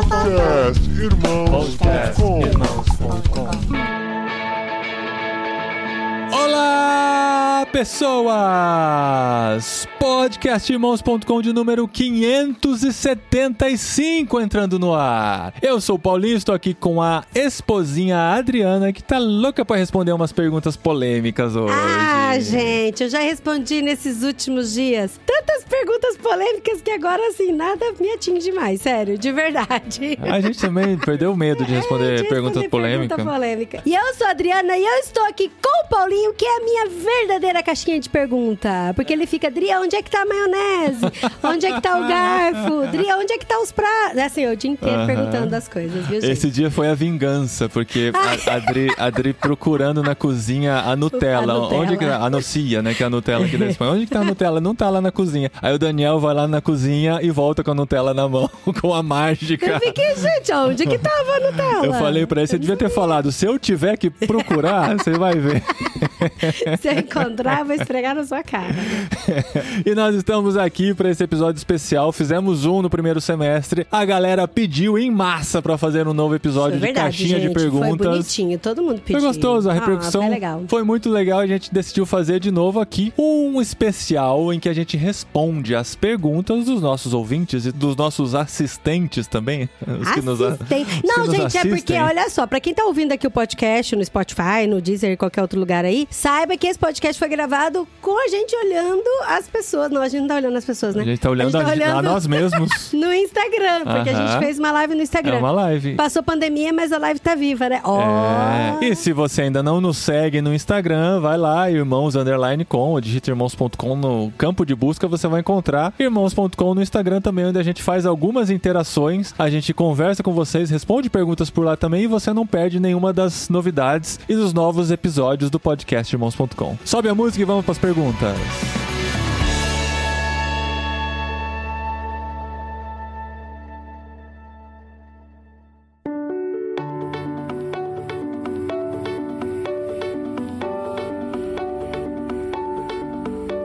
Podcast Irmãos.com Olá, pessoas! Podcastirmãos.com de número 575 entrando no ar. Eu sou o Paulinho, estou aqui com a esposinha Adriana, que tá louca pra responder umas perguntas polêmicas hoje. Ah, gente, eu já respondi nesses últimos dias tantas perguntas polêmicas que agora, assim, nada me atinge mais, sério, de verdade. A gente também perdeu o medo de responder É, de perguntas polêmicas. pergunta polêmica. E eu sou a Adriana e eu estou aqui com o Paulinho, que é a minha verdadeira caixinha de pergunta. Porque ele fica, Dri, onde é que tá a maionese? Onde é que tá o garfo? Dri, onde é que tá os pratos? Assim, o dia inteiro perguntando as coisas, viu, gente? Esse dia foi a vingança, porque a, a Adri procurando na cozinha a Nutella. A Nutella. Onde que tá? A Nocia, né? Que é a Nutella aqui da Espanha. Onde que tá a Nutella? Não tá lá na cozinha. Aí o Daniel vai lá na cozinha e volta com a Nutella na mão, com a mágica. Eu fiquei, gente, onde que tava a Nutella? Eu falei pra ele, você devia ter falado, se eu tiver que procurar, você vai ver. Se eu encontrar, eu vou esfregar na sua cara. E nós estamos aqui pra esse episódio especial. Fizemos um no primeiro semestre. A galera pediu em massa pra fazer um novo episódio de verdade, caixinha gente, de perguntas. Foi bonitinho, todo mundo pediu. Foi gostoso, a Ah, repercussão foi legal. foi muito legal. A gente decidiu fazer de novo aqui um especial em que a gente responde as perguntas dos nossos ouvintes e dos nossos assistentes também. Os que nos, Não, que nos gente, é porque, olha só, pra quem tá ouvindo aqui o podcast no Spotify, no Deezer, qualquer outro lugar aí, saiba que esse podcast foi gravado com a gente olhando as pessoas. Não, a gente não tá olhando as pessoas, né? A gente tá olhando a, tá a nós mesmos. no Instagram, porque a gente fez uma live no Instagram. É uma live. Passou pandemia, mas a live tá viva, né? Ó. É. E se você ainda não nos segue no Instagram, vai lá, irmãos underline com, ou digita irmãos.com no campo de busca, você vai encontrar irmãos.com no Instagram também, onde a gente faz algumas interações, a gente conversa com vocês, responde perguntas por lá também e você não perde nenhuma das novidades e dos novos episódios do podcast irmãos.com. Sobe a música e vamos para as perguntas.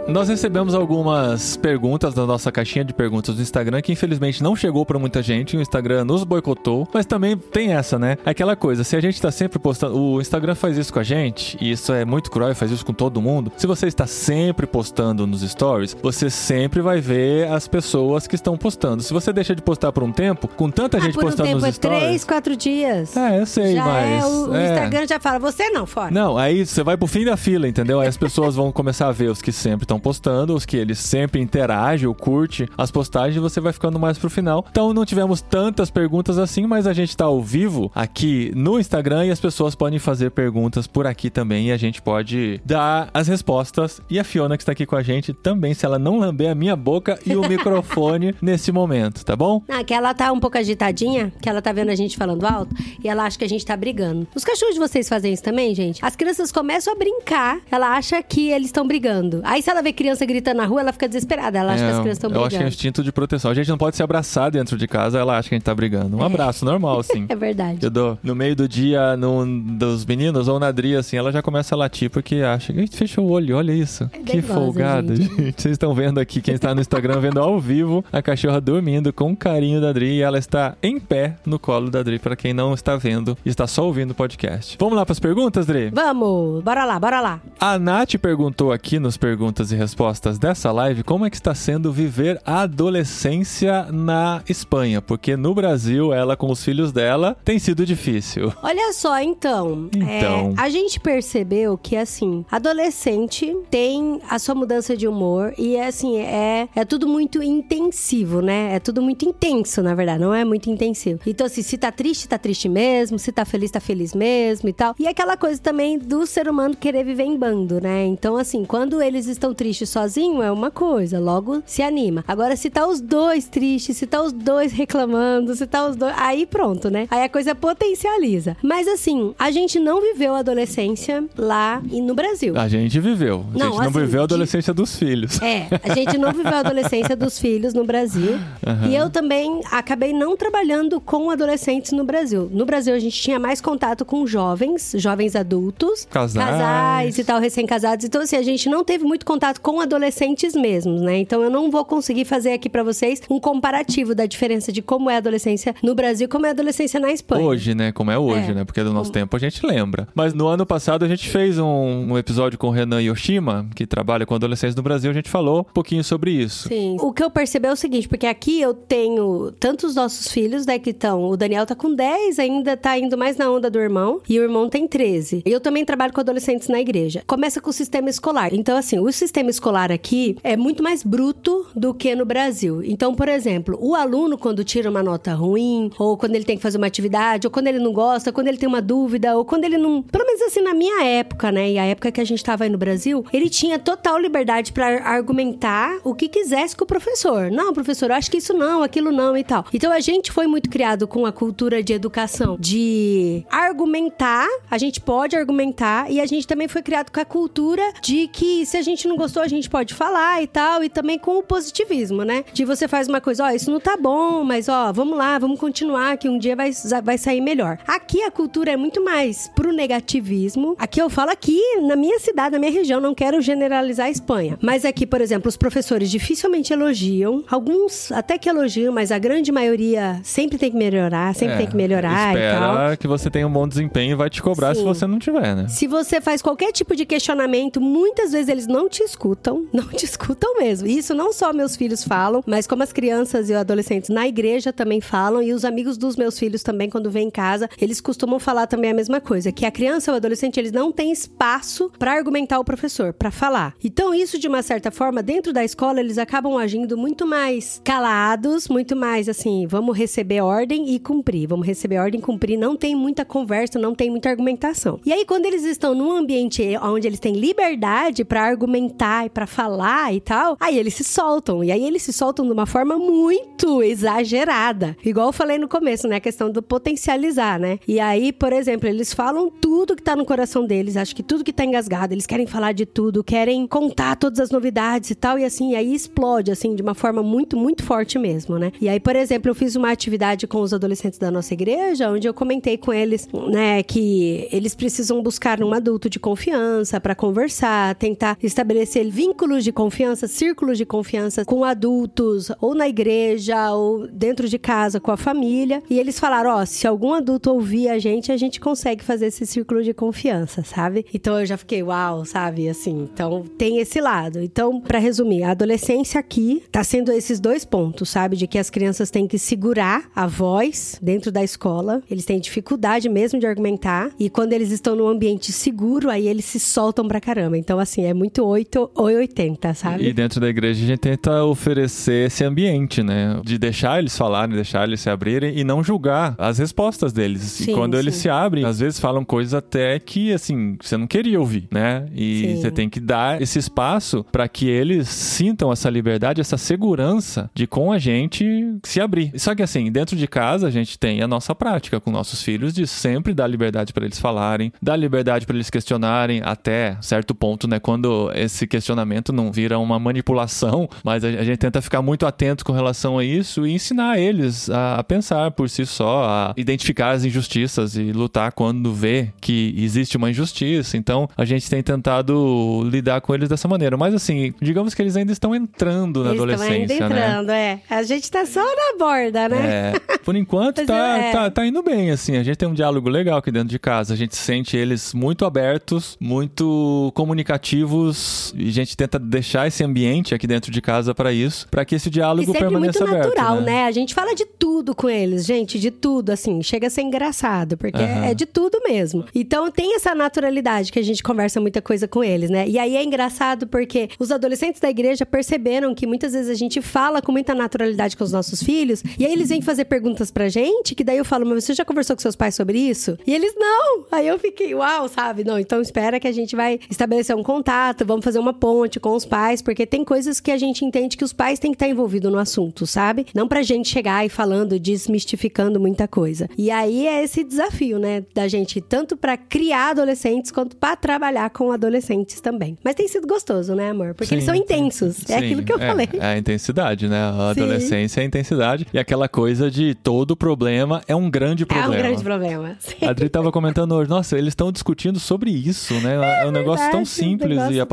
Nós recebemos algumas perguntas da nossa caixinha de perguntas do Instagram que infelizmente não chegou pra muita gente. O Instagram nos boicotou, mas também tem essa, né? Aquela coisa, se a gente tá sempre postando, o Instagram faz isso com a gente, e isso é muito cruel, e faz isso com todo mundo. Se você está sempre postando nos stories, você sempre vai ver as pessoas que estão postando. Se você deixa de postar por um tempo, com tanta Ah, gente por um postando tempo nos é stories, três, quatro dias. É, eu sei, já mas é, o, o é. Instagram já fala, você não, fora. Não, aí você vai pro fim da fila, entendeu? Aí as pessoas vão começar a ver os que sempre estão postando, os que eles sempre interagem ou curte as postagens você vai ficando mais pro final. Então não tivemos tantas perguntas assim, mas a gente tá ao vivo aqui no Instagram e as pessoas podem fazer perguntas por aqui também e a gente pode dar as respostas. E a Fiona que está aqui com a gente também, se ela não lamber a minha boca e o microfone nesse momento, tá bom? Ah, que ela tá um pouco agitadinha, que ela tá vendo a gente falando alto e ela acha que a gente tá brigando. Os cachorros de vocês fazem isso também, gente? As crianças começam a brincar, ela acha que eles estão brigando. Aí se ela vê criança gritando na rua, ela fica desesperada, ela acha que as crianças estão É, eu acho que é brigando. instinto de proteção. A gente não pode se abraçar dentro de casa, ela acha que a gente tá brigando. Um abraço, normal, assim. É verdade. Eu dou no meio do dia no, dos meninos ou na Dri, assim, ela já começa a latir porque acha que "Ih, fechou o olho, olha isso. que dengosa, folgada, gente. gente. Vocês estão vendo aqui, quem está no Instagram vendo ao vivo, a cachorra dormindo com o carinho da Dri e ela está em pé no colo da Dri, para quem não está vendo e está só ouvindo o podcast. Vamos lá para as perguntas, Dri? Vamos, bora lá, bora lá. A Nath perguntou aqui nos perguntas e respostas dessa live como é que está sendo viver a adolescência na Espanha, porque no Brasil, ela com os filhos dela tem sido difícil. Olha só, então. Então. é, a gente percebeu que, assim, adolescente tem a sua mudança de humor e, assim, é, é tudo muito intensivo, né? É tudo muito intenso, na verdade, não é muito intensivo. Então, assim, se tá triste, tá triste mesmo. Se tá feliz, tá feliz mesmo e tal. E aquela coisa também do ser humano querer viver em bando, né? Então, assim, quando eles estão tristes sozinho é uma coisa, logo se anima. Agora, se tá os dois tristes, se tá os dois reclamando, se tá os dois. Aí pronto, né? Aí a coisa potencializa. Mas assim, a gente não viveu a adolescência lá e no Brasil. A gente viveu. A Não, gente não assim, viveu a de- adolescência dos filhos. É, a gente não viveu a adolescência dos filhos no Brasil. Aham. E eu também acabei não trabalhando com adolescentes no Brasil. No Brasil, a gente tinha mais contato com jovens, jovens adultos, Casais. casais e tal, recém-casados. Então, assim, a gente não teve muito contato contato com adolescentes mesmos, né? Então eu não vou conseguir fazer aqui para vocês um comparativo da diferença de como é a adolescência no Brasil e como é a adolescência na Espanha. Hoje, né? Como é hoje, É. né? Porque do nosso tempo a gente lembra. Mas no ano passado a gente fez um, um episódio com o Renan Yoshima, que trabalha com adolescentes no Brasil. A gente falou um pouquinho sobre isso. Sim. O que eu percebi é o seguinte, porque aqui eu tenho tantos nossos filhos, né, que estão. O Daniel tá com 10, ainda tá indo mais na onda do irmão, e o irmão tem 13. E eu também trabalho com adolescentes na igreja. Começa com o sistema escolar. Então, assim, o sistema escolar aqui é muito mais bruto do que no Brasil. Então, por exemplo, o aluno, quando tira uma nota ruim, ou quando ele tem que fazer uma atividade, ou quando ele não gosta, quando ele tem uma dúvida, ou quando ele não. Pelo menos assim, na minha época, né? E a época que a gente tava aí no Brasil, ele tinha total liberdade pra argumentar o que quisesse com o professor. Não, professor, eu acho que isso não, aquilo não e tal. Então a gente foi muito criado com a cultura de educação de argumentar, a gente pode argumentar, e a gente também foi criado com a cultura de que se a gente não gostou, a gente pode falar e tal, e também com o positivismo, né? De você faz uma coisa, ó, isso não tá bom, mas ó, vamos lá, vamos continuar, que um dia vai, vai sair melhor. Aqui a cultura é muito mais pro negativismo. Aqui eu falo aqui, na minha cidade, na minha região, não quero generalizar a Espanha. Mas aqui, por exemplo, os professores dificilmente elogiam. Alguns até que elogiam, mas a grande maioria sempre tem que melhorar, sempre É, tem que melhorar e tal. Espera que você tenha um bom desempenho e vai te cobrar se Sim. você não tiver, né? Se você faz qualquer tipo de questionamento, muitas vezes eles não te escutam, não te escutam mesmo. E Isso não só meus filhos falam, mas como as crianças e os adolescentes na igreja também falam e os amigos dos meus filhos também quando vêm em casa, eles costumam falar também a mesma coisa, que a criança ou o adolescente eles não têm espaço para argumentar o professor, para falar. Então isso de uma certa forma dentro da escola eles acabam agindo muito mais calados, muito mais assim, vamos receber ordem e cumprir, vamos receber ordem e cumprir, não tem muita conversa, não tem muita argumentação. E aí quando eles estão num ambiente onde eles têm liberdade para argumentar e para falar e tal, aí eles se soltam. E aí eles se soltam de uma forma muito exagerada. Igual eu falei no começo, né, a questão do potencializar, né? E aí, por exemplo, eles falam tudo que tá no coração deles, acho que tudo que tá engasgado, eles querem falar de tudo, querem contar todas as novidades e tal, e assim, aí explode assim de uma forma muito, muito forte mesmo, né? E aí, por exemplo, eu fiz uma atividade com os adolescentes da nossa igreja, onde eu comentei com eles, né, que eles precisam buscar um adulto de confiança para conversar, tentar estabelecer vínculos de confiança, círculos de confiança com adultos, ou na igreja, ou dentro de casa com a família. E eles falaram: ó, se algum adulto ouvir a gente, a gente consegue fazer esse círculo de confiança, sabe? Então eu já fiquei, uau, sabe? Assim, então tem esse lado. Então, para resumir, a adolescência aqui tá sendo esses dois pontos, sabe? De que as crianças têm que segurar a voz dentro da escola, eles têm dificuldade mesmo de argumentar, e quando eles estão num ambiente seguro, aí eles se soltam pra caramba. Então, assim, é muito 8 ou 80, sabe? E dentro da igreja a gente tenta oferecer esse ambiente, né? De deixar eles falarem, deixar eles se abrirem e não julgar as respostas deles. Sim, e quando eles sim. se abrem, às vezes falam coisas até que, assim, você não queria ouvir, né? E Sim. você tem que dar esse espaço para que eles sintam essa liberdade, essa segurança de com a gente se abrir. Só que, assim, dentro de casa a gente tem a nossa prática com nossos filhos de sempre dar liberdade para eles falarem, dar liberdade para eles questionarem até certo ponto, né? Quando esse questionamento não vira uma manipulação, mas a, gente tenta ficar muito atento com relação a isso e ensinar eles a, pensar por si só, a identificar as injustiças e lutar quando vê que existe uma injustiça. Então, a gente tem tentado lidar com eles dessa maneira. Mas assim, digamos que eles ainda estão entrando na Eles estão adolescência, ainda né? entrando, é. A gente tá só na borda, né? É, por enquanto tá, é. tá, tá indo bem, assim. A gente tem um diálogo legal aqui dentro de casa. A gente sente eles muito abertos, muito comunicativos. E a gente tenta deixar esse ambiente aqui dentro de casa para isso, para que esse E diálogo sempre permaneça muito aberto. natural, né? né? A gente fala de tudo com eles, gente, de tudo, assim. Chega a ser engraçado, porque Aham. é de tudo mesmo. Então tem essa naturalidade que a gente conversa muita coisa com eles, né? E aí é engraçado porque os adolescentes da igreja perceberam que muitas vezes a gente fala com muita naturalidade com os nossos filhos, e aí eles vêm fazer perguntas pra gente, que daí eu falo, mas você já conversou com seus pais sobre isso? E eles, não! Aí eu fiquei, uau, sabe? Não, então espera que a gente vai estabelecer um contato, vamos fazer uma ponte com os pais, porque tem coisas que a gente entende que os pais têm que estar envolvidos no assunto, sabe? Não pra gente chegar e falando, desmistificando muita coisa. E aí é esse desafio, né, da gente tanto pra criar adolescentes quanto pra trabalhar com adolescentes também. Mas tem sido gostoso, né, amor? Porque Sim, eles são sim. intensos. É Sim, aquilo que eu falei. É a intensidade, né? A Sim. adolescência é a intensidade. E aquela coisa de todo problema é um grande É problema. um grande problema. Sim. A Adri tava comentando hoje, nossa, eles estão discutindo sobre isso, né? É, um negócio verdade, tão um simples negócio e tão-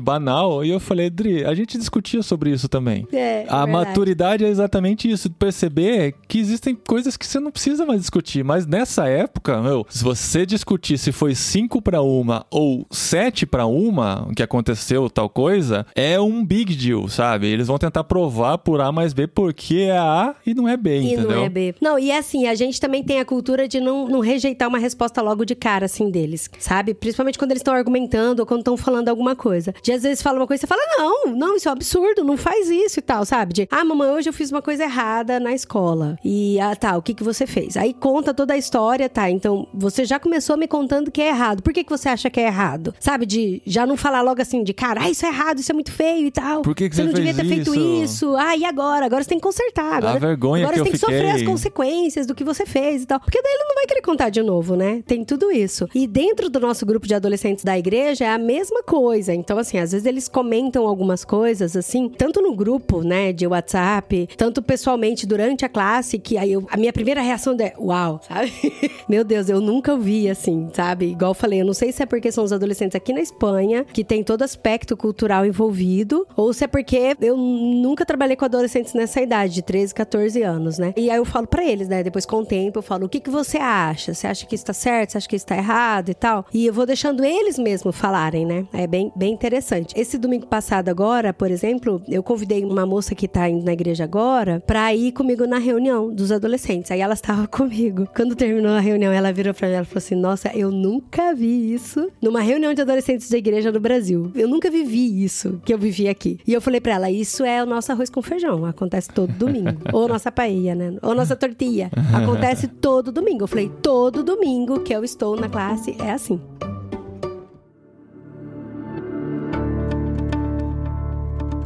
banal. E eu falei, Adri, a gente discutia sobre isso também. É, A verdade. maturidade é exatamente isso, perceber que existem coisas que você não precisa mais discutir. Mas nessa época, meu, se você discutir se foi 5 para uma ou 7 para uma, que aconteceu tal coisa, é um big deal, sabe? Eles vão tentar provar por A mais B porque é A e não é B, E entendeu? não é B. Não, e assim, a gente também tem a cultura de não, não rejeitar uma resposta logo de cara, assim, deles, sabe? Principalmente quando eles estão argumentando ou quando estão falando alguma coisa. De às vezes fala uma coisa e você fala, não, não, isso é um absurdo, não faz isso e tal, sabe? De, ah, mamãe, hoje eu fiz uma coisa errada na escola. E, ah, tá, o que que você fez? Aí conta toda a história, tá? Então, você já começou me contando que é errado. Por que que você acha que é errado? Sabe? De já não falar logo assim, de cara, ah, isso é errado, isso é muito feio e tal. Por que que você não devia ter feito isso? Ah, e agora? Agora você tem que consertar. Agora, vergonha agora que você tem que sofrer as consequências do que você fez e tal. Porque daí ele não vai querer contar de novo, né? Tem tudo isso. E dentro do nosso grupo de adolescentes da igreja é a mesma coisa. Então, assim, às vezes eles comentam algumas coisas, assim, tanto no grupo, né, de WhatsApp, tanto pessoalmente durante a classe, que aí eu- a minha primeira reação é, uau, sabe? Meu Deus, eu nunca ouvi assim, sabe? Igual eu falei, eu não sei se é porque são os adolescentes aqui na Espanha, que tem todo aspecto cultural envolvido, ou se é porque eu nunca trabalhei com adolescentes nessa idade, de 13, 14 anos, né? E aí eu falo pra eles, né? Depois com o tempo, eu falo, o que, que você acha? Você acha que isso tá certo? Você acha que isso tá errado e tal? E eu vou deixando eles mesmos falarem, né? É bem, bem interessante. Esse domingo passado agora, por exemplo, eu convidei uma moça que tá indo na igreja agora pra ir comigo na reunião dos adolescentes. Aí ela estava comigo. Quando terminou a reunião, ela virou pra mim e falou assim: Nossa, eu nunca vi isso numa reunião de adolescentes da igreja no Brasil. Eu nunca vivi isso que eu vivi aqui. E eu falei pra ela: Isso é o nosso arroz com feijão. Acontece todo domingo. Ou nossa paella, né? Ou nossa tortilha. Acontece todo domingo. Eu falei: Todo domingo que eu estou na classe é assim.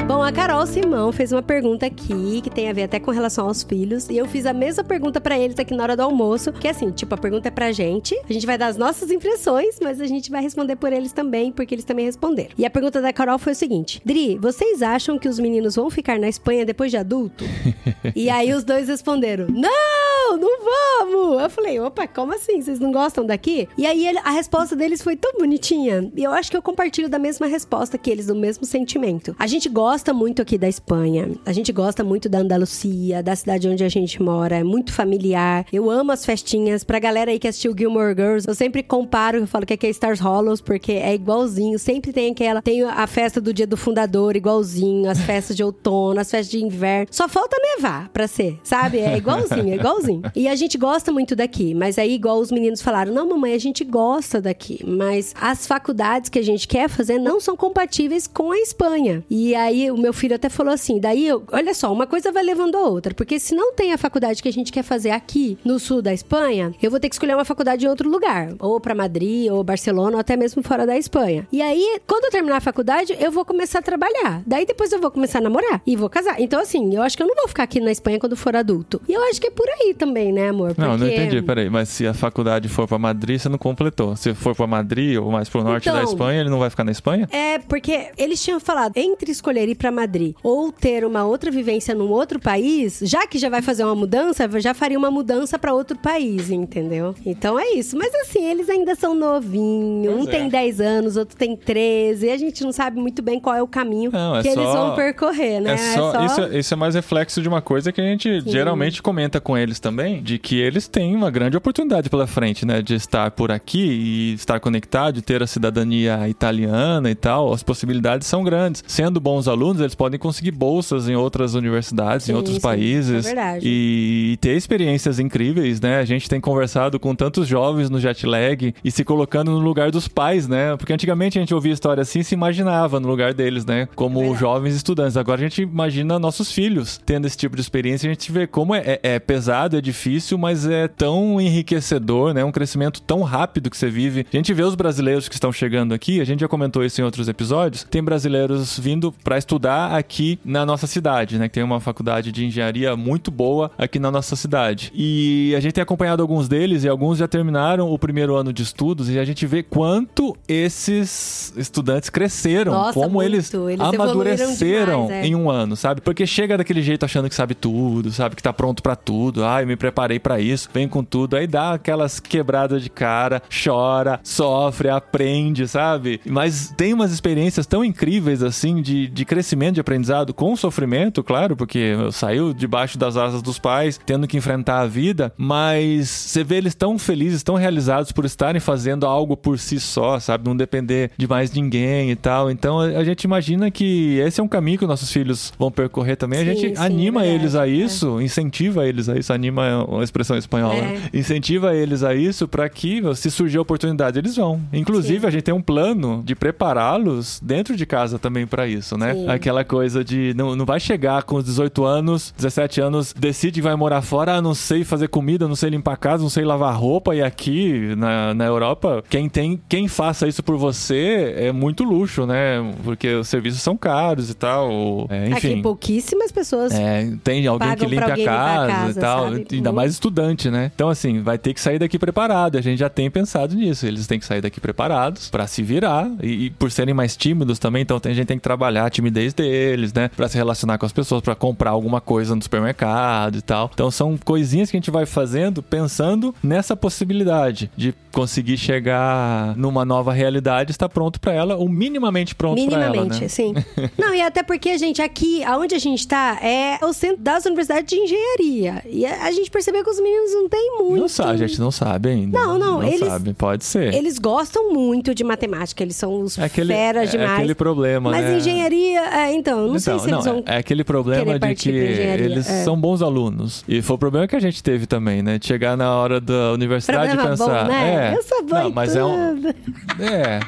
Bom, a Carol Simão fez uma pergunta aqui que tem a ver até com relação aos filhos. E eu fiz a mesma pergunta pra eles aqui na hora do almoço. Que é assim, tipo, a pergunta é pra gente. A gente vai dar as nossas impressões, mas a gente vai responder por eles também, porque eles também responderam. E a pergunta da Carol foi o seguinte: Dri, vocês acham que os meninos vão ficar na Espanha depois de adulto? e aí os dois responderam: Não, não vamos! Eu falei, opa, como assim? Vocês não gostam daqui? E aí a resposta deles foi tão bonitinha. E eu acho que eu compartilho da mesma resposta que eles, do mesmo sentimento. A gente gosta muito aqui da Espanha. A gente gosta muito da Andalucia, da cidade onde a gente mora. É muito familiar. Eu amo as festinhas. Pra galera aí que assistiu Gilmore Girls, eu sempre comparo, eu falo que aqui é Stars Hollows, porque é igualzinho. Sempre tem aquela. Tem a festa do dia do fundador, igualzinho. As festas de outono, as festas de inverno. Só falta nevar pra ser, sabe? É igualzinho, é igualzinho. E a gente gosta muito daqui. Mas aí, igual os meninos falaram, não, mamãe, a gente gosta daqui. Mas as faculdades que a gente quer fazer não são compatíveis com a Espanha. E aí, o meu filho até falou assim: daí, eu, olha só, uma coisa vai levando a outra. Porque se não tem a faculdade que a gente quer fazer aqui no sul da Espanha, eu vou ter que escolher uma faculdade em outro lugar. Ou pra Madrid, ou Barcelona, ou até mesmo fora da Espanha. E aí, quando eu terminar a faculdade, eu vou começar a trabalhar. Daí depois eu vou começar a namorar e vou casar. Então, assim, eu acho que eu não vou ficar aqui na Espanha quando for adulto. E eu acho que é por aí também, né, amor? Não, não Porque- entendi. Peraí, mas se a faculdade for pra Madrid, você não completou. Se for pra Madrid ou mais pro norte da Então- Espanha, ele não vai ficar na Espanha? É, porque eles tinham falado entre escolher ir pra Madrid ou ter uma outra vivência num outro país, já que já vai fazer uma mudança, já faria uma mudança pra outro país, entendeu? Então é isso. Mas assim, eles ainda são novinhos. Pois um é. tem 10 anos, outro tem 13. E a gente não sabe muito bem qual é o caminho Não, é que eles só- vão percorrer, né? É só, Isso, é- isso é mais reflexo de uma coisa que a gente geralmente comenta com eles também, de que eles têm uma grande oportunidade pela frente, né? De estar por aqui e estar conectado, de ter a cidadania italiana e tal. As possibilidades são grandes. Sendo bons alunos, eles podem conseguir bolsas em outras universidades, Sim, em outros sim, países. é verdade. E, e ter experiências incríveis, né? A gente tem conversado com tantos jovens no jet lag e se colocando no lugar dos pais, né? Porque antigamente a gente ouvia história assim e se imaginava no lugar deles, né? Como Verdade. jovens estudantes. Agora a gente imagina nossos filhos tendo esse tipo de experiência e a gente vê como é, é- é pesado, é difícil, mas é tão enriquecedor, né? Um crescimento tão rápido que você vive. A gente vê os brasileiros que estão chegando aqui, a gente já comentou isso em outros episódios. Tem brasileiros vindo para estudar aqui na nossa cidade, né? Que tem uma faculdade de engenharia muito boa aqui na nossa cidade. E a gente tem acompanhado alguns deles e alguns já terminaram o primeiro ano de estudos e a gente vê quanto esses estudantes cresceram, Nossa, como muito. eles, Eles amadureceram demais, é. em um ano, sabe? Porque chega daquele jeito achando que sabe tudo, sabe? Que tá pronto pra tudo. Ai, me preparei pra isso, vem com tudo. Aí dá aquelas quebradas de cara, chora, sofre, aprende, sabe? Mas tem umas experiências tão incríveis assim de, de crescimento, de aprendizado com sofrimento, claro, porque saiu debaixo das asas dos pais, tendo que enfrentar a vida, mas você vê eles tão felizes, tão realizados por estarem fazendo algo por si só, sabe? Não depender de mais ninguém e tal. Então a, gente imagina que esse é um caminho que nossos filhos vão percorrer também. Sim, a gente sim, anima verdade, eles a é. isso, incentiva eles a isso, anima é uma expressão espanhola, É. né? incentiva eles a isso para que se surgir a oportunidade eles vão. Inclusive Sim. a gente tem um plano de prepará-los dentro de casa também para isso, né? Aquela coisa de não, não vai chegar com os 18 anos, 17 anos, decide que vai morar fora, ah, não sei fazer comida, não sei limpar casa, não sei lavar roupa e aqui na, na Europa, quem tem quem faça isso por você é muito luxo, né? Porque os serviços são caros e tal. É, enfim. Aqui pouquíssimas pessoas. É, tem alguém que pra limpe a casa, casa, e tal, sabe? ainda mais estudante, né? Então, assim, vai ter que sair daqui preparado. A gente já tem pensado nisso. Eles têm que sair daqui preparados pra se virar. E, e por serem mais tímidos também, então tem- a gente tem que trabalhar a timidez deles, né? Pra se relacionar com as pessoas, pra comprar alguma coisa no supermercado e tal. Então, são coisinhas que a gente vai fazendo pensando nessa possibilidade de conseguir chegar numa nova realidade, estar pronto pra ela, ou minimamente pronto pra ela, Minimamente, né? sim. Não, e até porque, gente, aqui, aonde a gente tá, é o centro das universidades de engenharia. E a, gente percebeu que os meninos não têm muito. Não sabe, a gente não sabe ainda. Não, não, eles- sabe, pode ser. Eles gostam muito de matemática, eles são os É aquele, feras é demais. aquele problema, Mas né? engenharia, é, então, não sei Então, se eles não, vão. É aquele problema de que eles é. são bons alunos. E foi o problema que a gente teve também, né? De chegar na hora da universidade Problema e pensar. bom, né? É, Eu sou boa não, mas é um. tudo. É,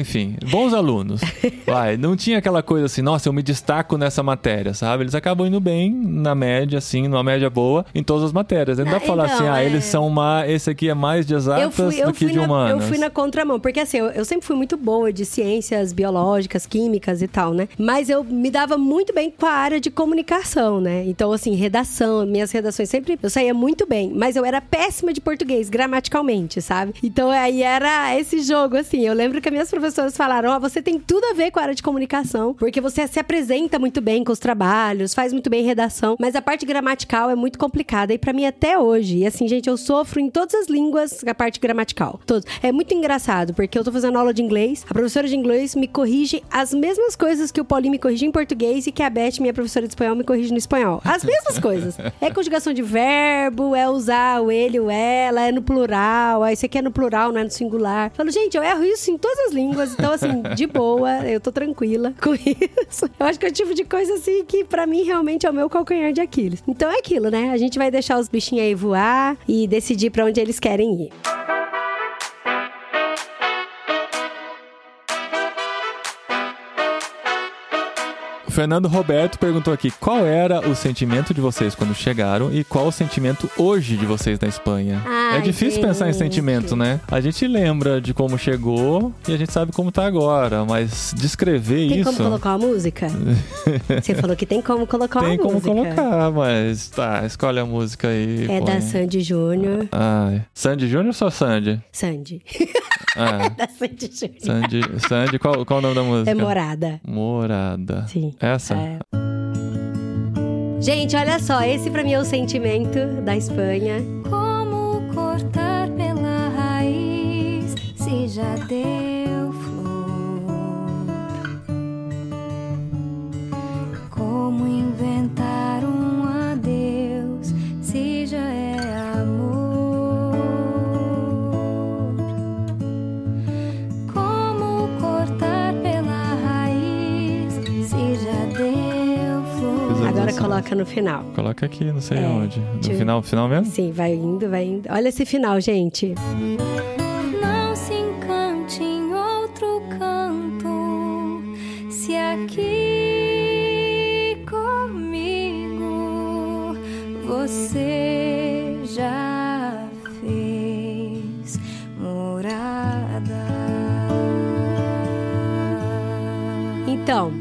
enfim, bons alunos. Vai, não tinha aquela coisa assim, nossa, eu me destaco nessa matéria, sabe? Eles acabam indo bem na média, assim, numa média boa, em todas as matérias. Não dá Ah, pra falar então, assim, ah, é. eles são uma. Esse aqui é mais de exatas fui, do que de na, humanas. eu fui na contramão, porque assim, eu, eu sempre fui muito boa de ciências biológicas, químicas e tal, né? Mas eu me dava muito bem com a área de comunicação, né? Então, assim, redação, minhas redações sempre eu saía muito bem, mas eu era péssima de português, gramaticalmente, sabe? Então aí era esse jogo, assim. Eu lembro que as minhas professoras falaram: Ó, você tem tudo a ver com a área de comunicação, porque você se apresenta muito bem com os trabalhos, faz muito bem redação, mas a parte gramatical é muito complicada e pra mim até hoje. E assim, gente, eu sofro em todas as línguas a parte gramatical. Todos. É muito engraçado, porque eu tô fazendo aula de inglês, a professora de inglês me corrige as mesmas coisas que o Paulinho me corrige em português e que a Beth, minha professora de espanhol, me corrige no espanhol. As mesmas coisas. É conjugação de verbo, é usar o ele, o ela, é no plural, aí isso aqui é no plural, não é no singular. Falo, gente, eu erro isso em todas as línguas, então assim, de boa, eu tô tranquila com isso. Eu acho que é o tipo de coisa assim que pra mim realmente é o meu calcanhar de Aquiles. Então é aquilo, né? A gente vai deixar os bichinhos aí voar e decidir pra onde eles querem ir. Fernando Roberto perguntou aqui qual era o sentimento de vocês quando chegaram e qual o sentimento hoje de vocês na Espanha. Ai, é difícil pensar em gente. sentimento, né? A gente lembra de como chegou e a gente sabe como tá agora, mas descrever Tem isso. como colocar uma música? Você falou que tem como colocar Tem como música. colocar, mas tá, escolhe a música aí. É põe. da Sandy Júnior. Ai. Sandy Júnior ou só Sandy? Sandy. Ah, da Sandy Júnior. Sandy, Sandy qual, qual o nome da música? É morada. Morada. Sim. Essa? É. Gente, olha só, esse pra mim é o sentimento da Espanha. Como cortar pela raiz se já deu flor? Como inventar coloca no final. Coloca aqui, não sei É, onde. No final, final mesmo? Sim, vai indo, vai indo. Olha esse final, gente. Não se encante em outro canto, se aqui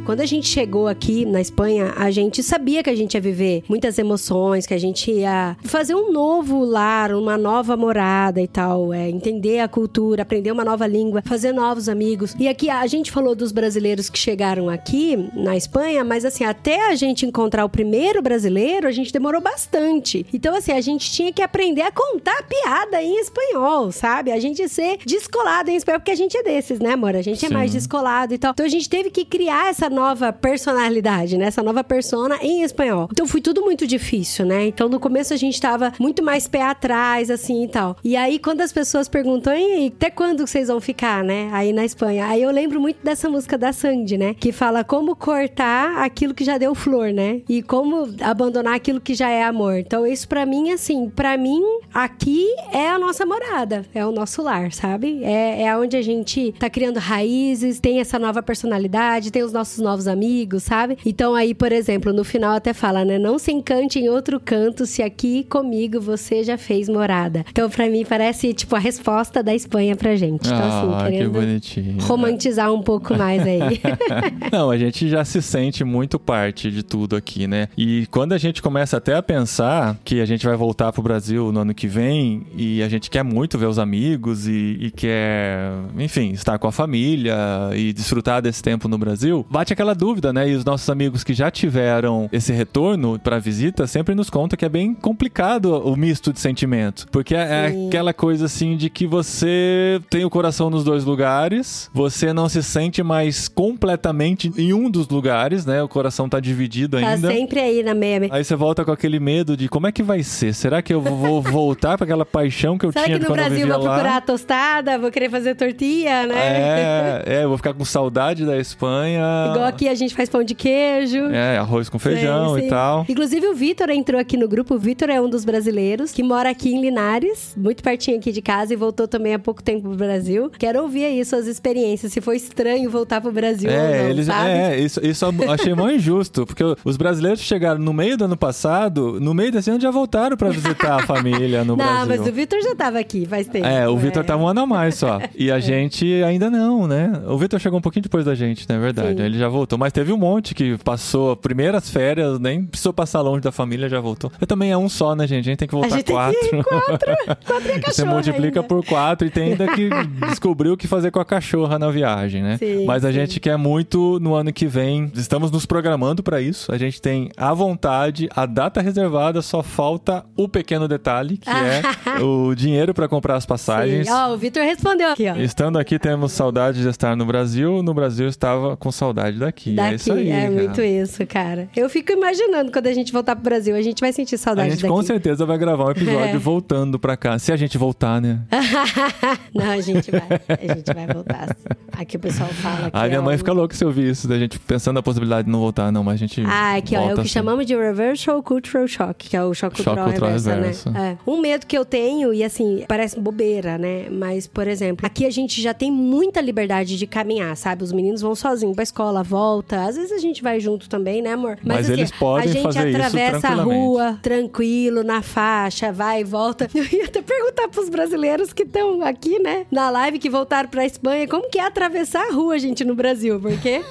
quando a gente chegou aqui na Espanha, a gente sabia que a gente ia viver muitas emoções, que a gente ia fazer um novo lar, uma nova morada e tal, é, entender a cultura, aprender uma nova língua, fazer novos amigos. E aqui a gente falou dos brasileiros que chegaram aqui na Espanha, mas assim, até a gente encontrar o primeiro brasileiro, a gente demorou bastante. Então, assim, a gente tinha que aprender a contar piada em espanhol, sabe? A gente ser descolado em espanhol, porque a gente é desses, né, amor? A gente é Sim. mais descolado e tal. Então a gente teve que criar essa nova personalidade, né? Essa nova persona em espanhol. Então foi tudo muito difícil, né? Então no começo a gente tava muito mais pé atrás, assim e tal. E aí quando as pessoas perguntam, e até quando vocês vão ficar, né? Aí na Espanha. Aí eu lembro muito dessa música da Sandy, né? Que fala como cortar aquilo que já deu flor, né? E como abandonar aquilo que já é amor. Então isso pra mim, assim, pra mim, aqui é a nossa morada, é o nosso lar, sabe? É, é onde a gente tá criando raízes, tem essa nova personalidade, tem os nossos novos amigos, sabe? Então aí, por exemplo, no final até fala, né? Não se encante em outro canto se aqui comigo você já fez morada. Então pra mim parece, tipo, a resposta da Espanha pra gente. Então assim, ah, que querendo bonitinho. romantizar um pouco mais aí. Não, a gente já se sente muito parte de tudo aqui, né? E quando a gente começa até a pensar que a gente vai voltar pro Brasil no ano que vem e a gente quer muito ver os amigos e, e quer, enfim, estar com a família e desfrutar desse tempo no Brasil, bate aquela dúvida, né? E os nossos amigos que já tiveram esse retorno pra visita sempre nos contam que é bem complicado o misto de sentimentos. Porque é Sim. aquela coisa assim de que você tem o coração nos dois lugares, você não se sente mais completamente em um dos lugares, né? O coração tá dividido tá ainda. sempre aí na meia. Aí você volta com aquele medo de como é que vai ser? Será que eu vou voltar para aquela paixão que eu Será tinha que no quando eu Brasil vivia vou procurar a tostada, vou querer fazer tortilha, né? É, é, eu vou ficar com saudade da Espanha. Igual aqui a gente faz pão de queijo. É, arroz com feijão e tal. Inclusive, o Vitor entrou aqui no grupo. O Vitor é um dos brasileiros que mora aqui em Linares, muito pertinho aqui de casa, e voltou também há pouco tempo pro Brasil. Quero ouvir aí suas experiências, se foi estranho voltar pro Brasil ou É, não, eles, sabe? é, isso, isso eu achei mó injusto, porque os brasileiros chegaram no meio do ano passado, no meio desse ano já voltaram pra visitar a família no não, Brasil. mas o Vitor já tava aqui faz tempo. É, o Vitor tava um ano a mais só. E a gente ainda não, né? O Vitor chegou um pouquinho depois da gente, não é verdade? Sim. Ele já voltou. Mas teve um monte que passou primeiras férias, nem precisou passar longe da família, já voltou. Eu também é um só, né, gente? A gente tem que A voltar gente tem quatro. que ir quatro. Quatro é Você multiplica ainda. por quatro e tem ainda que descobrir o que fazer com a cachorra na viagem, né? Sim, Mas a sim. gente quer muito no ano que vem. Estamos nos programando pra isso. A gente tem a vontade, a data reservada, só falta o pequeno detalhe, que é o dinheiro pra comprar as passagens. Ó, o Vitor respondeu aqui, ó. Estando aqui, temos saudade de estar no Brasil. No Brasil, estava com saudade daqui. Daqui, é isso aí. cara. muito isso, cara. Eu fico imaginando quando a gente voltar pro Brasil, a gente vai sentir A saudade gente daqui. com certeza vai gravar um episódio É. voltando pra cá. Se a gente voltar, né? não, a gente vai. A gente vai voltar. Aqui o pessoal fala que Ai, minha é mãe um- fica louca se eu ouvir isso, da gente pensando na possibilidade de não voltar, não, mas a gente. Ah, aqui, ó, é o que assim. chamamos de Reversal Cultural Shock, que é o choque cultural, cultural reverso, reverso. né? É. Um medo que eu tenho, e assim, parece bobeira, né? Mas, por exemplo, aqui a gente já tem muita liberdade de caminhar, sabe? Os meninos vão sozinhos pra escola, volta. Às vezes a gente vai junto também, né, amor? Mas assim, eles podem a gente fazer isso atravessa a rua, tranquilo, na faixa, vai e volta. Eu ia até perguntar pros brasileiros que estão aqui, né, na live, que voltaram pra Espanha, como que é atravessar a rua, gente, no Brasil? Porque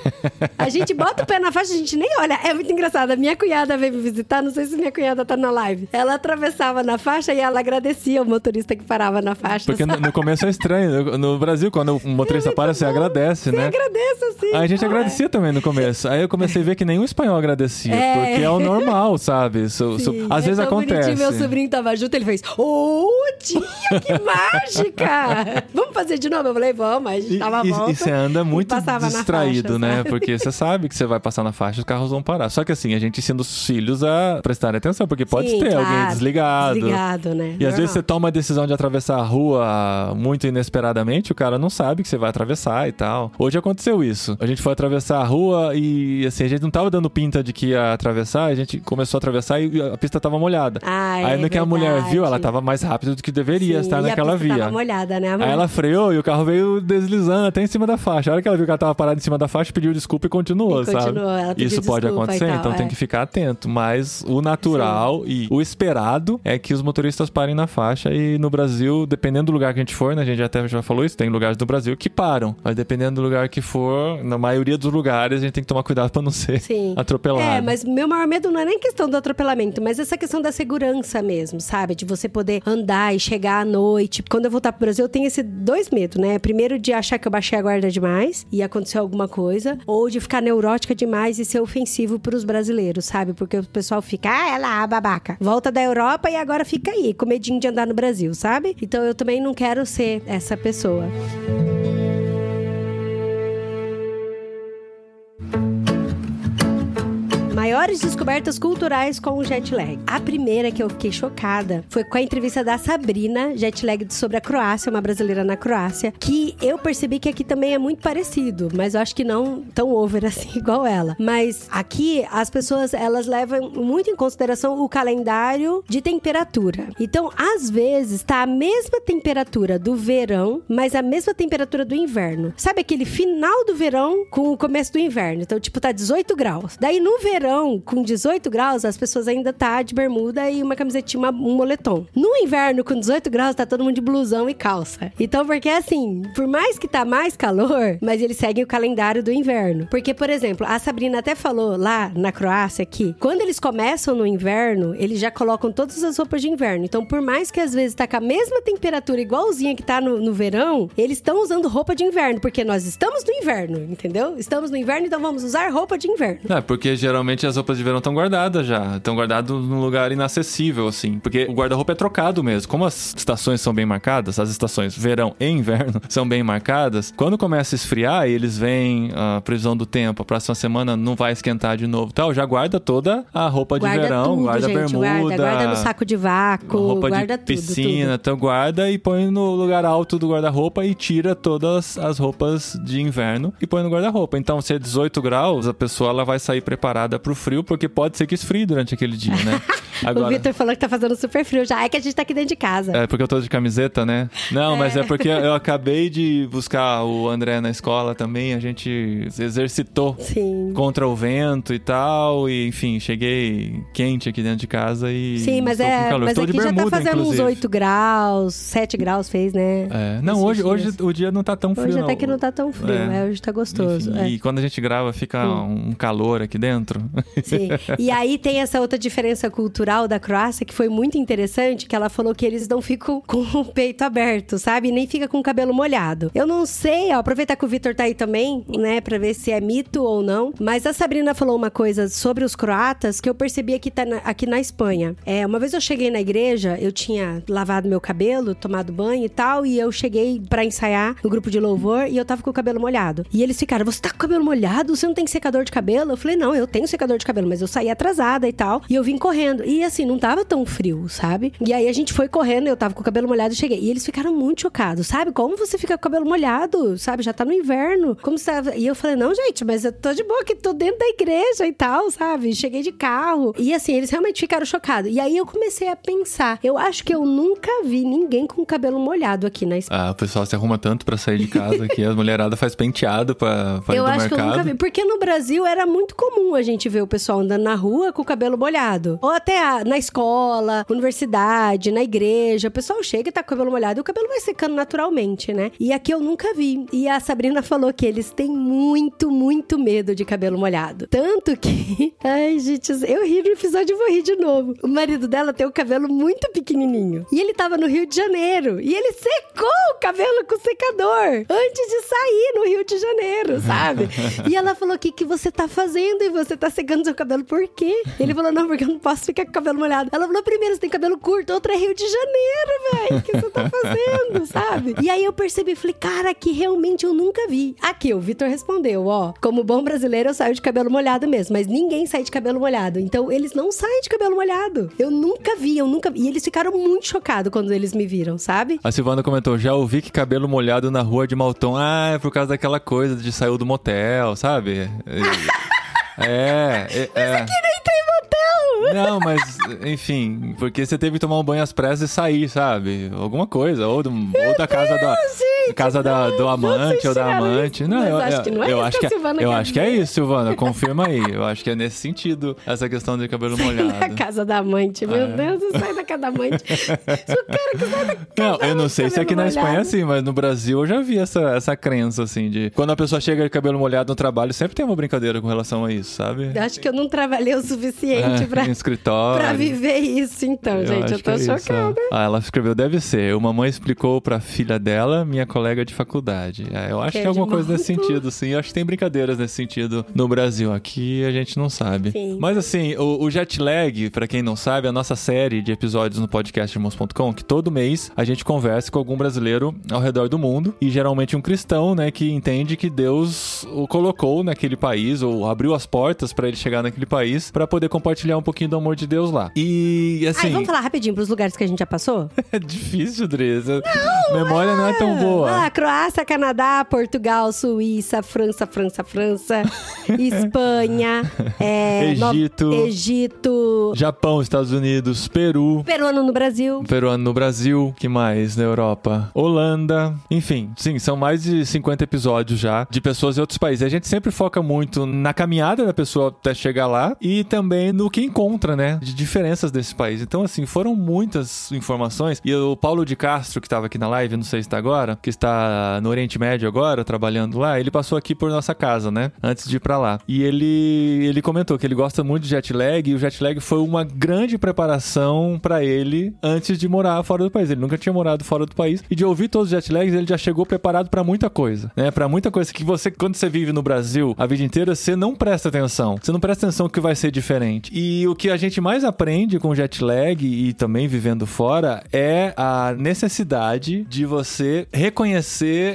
a gente bota o pé na faixa, a gente nem olha. É muito engraçado. A minha cunhada veio me visitar, não sei se minha cunhada tá na live. Ela atravessava na faixa e ela agradecia o motorista que parava na faixa. Porque no, no começo é estranho. No, Brasil, quando o motorista para, você agradece, Você né? agradece, assim. A gente Ué. agradecia também no começo. Aí eu comecei a ver que nenhum espanhol agradecia. É. Porque é o normal, sabe? Isso- Sim, às é vezes acontece. bonitinho, Meu sobrinho tava junto, ele fez: Ô, tia, que mágica! vamos fazer de novo? Eu falei: Vamos, mas a gente tava à e- volta. e você anda muito distraído, faixa, né? sabe? Porque você sabe que você vai passar na faixa e os carros vão parar. Só que assim, a gente ensina os filhos a prestarem atenção, porque pode Sim, ter claro. alguém desligado. Desligado, né? E às Normal. vezes você toma a decisão de atravessar a rua muito inesperadamente, o cara não sabe que você vai atravessar e tal. Hoje aconteceu isso. A gente foi atravessar a rua e assim, a gente não tava dando pinta de que ia atravessar, a gente começou a atravessar e a pista tava molhada. Ah, Aí é no que a mulher verdade. viu, ela tava mais rápida do que deveria Sim, estar naquela via. Tava molhada, né? Aí ela freou e o carro veio deslizando até em cima da faixa. A hora que ela viu que ela tava parada em cima da faixa, pediu desculpa e continuou, E sabe? continuou, ela pediu Isso pode acontecer, tal, então tem é. que ficar atento. Mas o natural e o esperado é que os motoristas parem na faixa. E no Brasil, dependendo do lugar que a gente for, né? A gente até já falou isso, tem lugares do Brasil que param. Mas dependendo do lugar que for, na maioria dos lugares a gente tem que tomar cuidado pra não ser Sim. atropelado. É, mas meu maior medo não é nem questão do atropelamento, mas essa questão da segurança mesmo, sabe? De você poder andar e chegar à noite. Quando eu voltar pro Brasil, eu tenho esses dois medos, né? Primeiro de achar que eu baixei a guarda demais e acontecer alguma coisa, ou de ficar neurótica demais e ser ofensivo pros brasileiros, sabe? Porque o pessoal fica, ah, ela, a babaca. Volta da Europa e agora fica aí, com medinho de andar no Brasil, sabe? Então eu também não quero ser essa pessoa. Maiores descobertas culturais com o jet lag. A primeira que eu fiquei chocada foi com a entrevista da Sabrina, jet lag sobre a Croácia, uma brasileira na Croácia, que eu percebi que aqui também é muito parecido, mas eu acho que não tão over assim igual ela. Mas aqui as pessoas elas levam muito em consideração o calendário de temperatura. Então, às vezes tá a mesma temperatura do verão, mas a mesma temperatura do inverno. Sabe aquele final do verão com o começo do inverno? Então, tipo, tá 18 graus. Daí no verão, com 18 graus, as pessoas ainda tá de bermuda e uma camisetinha, uma- um moletom. No inverno, com 18 graus, tá todo mundo de blusão e calça. Então, porque assim, por mais que tá mais calor, mas eles seguem o calendário do inverno. Porque, por exemplo, a Sabrina até falou lá na Croácia que quando eles começam no inverno, eles já colocam todas as roupas de inverno. Então, por mais que às vezes tá com a mesma temperatura igualzinha que tá no, no verão, eles estão usando roupa de inverno, porque nós estamos no inverno, entendeu? Estamos no inverno, então vamos usar roupa de inverno. É, porque geralmente as roupas de verão estão guardadas já. Estão guardadas num lugar inacessível, assim. Porque o guarda-roupa é trocado mesmo. Como as estações são bem marcadas, as estações verão e inverno são bem marcadas, quando começa a esfriar e eles veem a previsão do tempo, a próxima semana não vai esquentar de novo tal, já guarda toda a roupa de Guarda verão, tudo, guarda a gente, bermuda. guarda, guarda no saco de vácuo, roupa guarda de tudo, piscina, tudo. então guarda e põe no lugar alto do guarda-roupa e tira todas as roupas de inverno e põe no guarda-roupa. Então, se é 18 graus, a pessoa ela vai sair preparada pro frio, porque pode ser que esfrie durante aquele dia, né? O Vitor falou que tá fazendo super frio já. É que a gente tá aqui dentro de casa. É porque eu tô de camiseta, né? Não, mas é porque eu acabei de buscar o André na escola também, a gente exercitou Sim. contra o vento e tal, e enfim, cheguei quente aqui dentro de casa e Sim, mas é. Mas Estou aqui de já tá bermuda, fazendo inclusive. uns 8 graus, 7 graus fez, né? É, não, hoje, hoje o dia não tá tão frio. Hoje não. até que não tá tão frio, É. é, hoje tá gostoso. Enfim, é. E quando a gente grava, fica um calor aqui dentro. Sim. E aí tem essa outra diferença cultural da Croácia que foi muito interessante, que ela falou que eles não ficam com o peito aberto, sabe? Nem fica com o cabelo molhado. Eu não sei, ó, aproveitar que o Vitor tá aí também, né, pra ver se é mito ou não. Mas a Sabrina falou uma coisa sobre os croatas que eu percebi aqui, tá na, aqui na Espanha. É, uma vez eu cheguei na igreja, eu tinha lavado meu cabelo, tomado banho e tal, e eu cheguei pra ensaiar no grupo de louvor e eu tava com o cabelo molhado. E eles ficaram, você tá com o cabelo molhado? Você não tem secador de cabelo? Eu falei, não, eu tenho secador de cabelo, mas eu saí atrasada e tal. E eu vim correndo. E assim, não tava tão frio, sabe? E aí a gente foi correndo, eu tava com o cabelo molhado e cheguei. E eles ficaram muito chocados, sabe? Como você fica com o cabelo molhado, sabe? Já tá no inverno. Como você tava... E eu falei, não, gente, mas eu tô de boa aqui, tô dentro da igreja e tal, sabe? Cheguei de carro. E assim, eles realmente ficaram chocados. E aí eu comecei a pensar, eu acho que eu nunca vi ninguém com o cabelo molhado aqui na Espanha. Ah, o pessoal se arruma tanto pra sair de casa aqui, a mulherada faz penteado pra, pra ir Eu do acho mercado. que eu nunca vi. Porque no Brasil era muito comum a gente ver o pessoal andando na rua com o cabelo molhado. Ou até a- na escola, universidade, na igreja. O pessoal chega e tá com o cabelo molhado e o cabelo vai secando naturalmente, né? E aqui eu nunca vi. E a Sabrina falou que eles têm muito, muito medo de cabelo molhado. Tanto que. Ai, gente, eu ri no episódio e vou rir de novo. O marido dela tem o cabelo muito pequenininho. E ele tava no Rio de Janeiro. E ele secou o cabelo com secador antes de sair no Rio de Janeiro, sabe? e ela falou: O que, que você tá fazendo? E você tá secando seu cabelo por quê? Ele falou: Não, porque eu não posso ficar cabelo molhado. Ela falou: Primeiro, você tem cabelo curto, outra é Rio de Janeiro, velho. O que você tá fazendo, sabe? E aí eu percebi, falei: Cara, que realmente eu nunca vi. Aqui, o Vitor respondeu: Ó, como bom brasileiro, eu saio de cabelo molhado mesmo, mas ninguém sai de cabelo molhado. Então eles não saem de cabelo molhado. Eu nunca vi, eu nunca vi. E eles ficaram muito chocados quando eles me viram, sabe? A Silvana comentou, já ouvi que cabelo molhado na rua de Malton, ah, é por causa daquela coisa de saiu do motel, sabe? É, é, é. Motel! Não, mas, enfim, porque você teve que tomar um banho às pressas e sair, sabe? Alguma coisa, ou, do- ou da casa da... casa da, do amante ou da amante. isso? Não, Mas eu, acho eu- que não é eu isso acho que a Silvana eu acho que é isso, Silvana. Confirma aí. Eu acho que é nesse sentido essa questão de cabelo A molhado. casa da amante. Meu Deus, sai da casa da amante. Se o cara que sai da casa Não, da eu não sei se aqui cabelo na Espanha é molhado. assim, mas no Brasil eu já vi essa, essa crença, assim, de quando a pessoa chega de cabelo molhado no trabalho, sempre tem uma brincadeira com relação a isso, sabe? Eu Acho que eu não trabalhei o suficiente É, pra, pra viver isso, então, gente. acho Eu tô é isso, chocada. ó. Ah, ela escreveu, deve ser. Uma mãe explicou pra filha dela, minha colega de faculdade. É, eu acho Que que é é alguma coisa nesse sentido, sim. Eu acho que tem brincadeiras nesse sentido no Brasil. Aqui a gente não sabe. Sim. Mas assim, o, o jet lag, pra quem não sabe, é a nossa série de episódios no podcast irmãos.com, que todo mês a gente conversa com algum brasileiro ao redor do mundo e geralmente um cristão, né, que entende que Deus o colocou naquele país ou abriu as portas pra ele chegar naquele país pra poder compartilhar um pouquinho do amor de Deus lá. E assim, Ai, vamos falar rapidinho pros lugares que a gente já passou? é difícil, Dresa. Memória não é tão boa. Ah, Croácia, Canadá, Portugal, Suíça, França, França, França, Espanha, é, no- Egito. Egito, Japão, Estados Unidos, Peru. peruano no Brasil. Peruano no Brasil, que mais na Europa? Holanda, enfim, sim, são mais de 50 episódios já de pessoas em outros países. A gente sempre foca muito na caminhada da pessoa até chegar lá e também no que encontra, né, de diferenças desse país. Então, assim, foram muitas informações. E o Paulo de Castro, que estava aqui na live, não sei se está agora, que está no Oriente Médio agora, trabalhando lá, ele passou aqui por nossa casa, né, antes de ir pra lá. E ele, ele comentou que ele gosta muito de jet lag e o jet lag foi uma grande preparação pra ele antes de morar fora do país. Ele nunca tinha morado fora do país e de ouvir todos os jet lags, ele já chegou preparado pra muita coisa, né? Para muita coisa que você quando você vive no Brasil a vida inteira, você não presta atenção. Você não presta atenção que vai ser diferente. E o que a gente mais aprende com jet lag e também vivendo fora é a necessidade de você reconhecer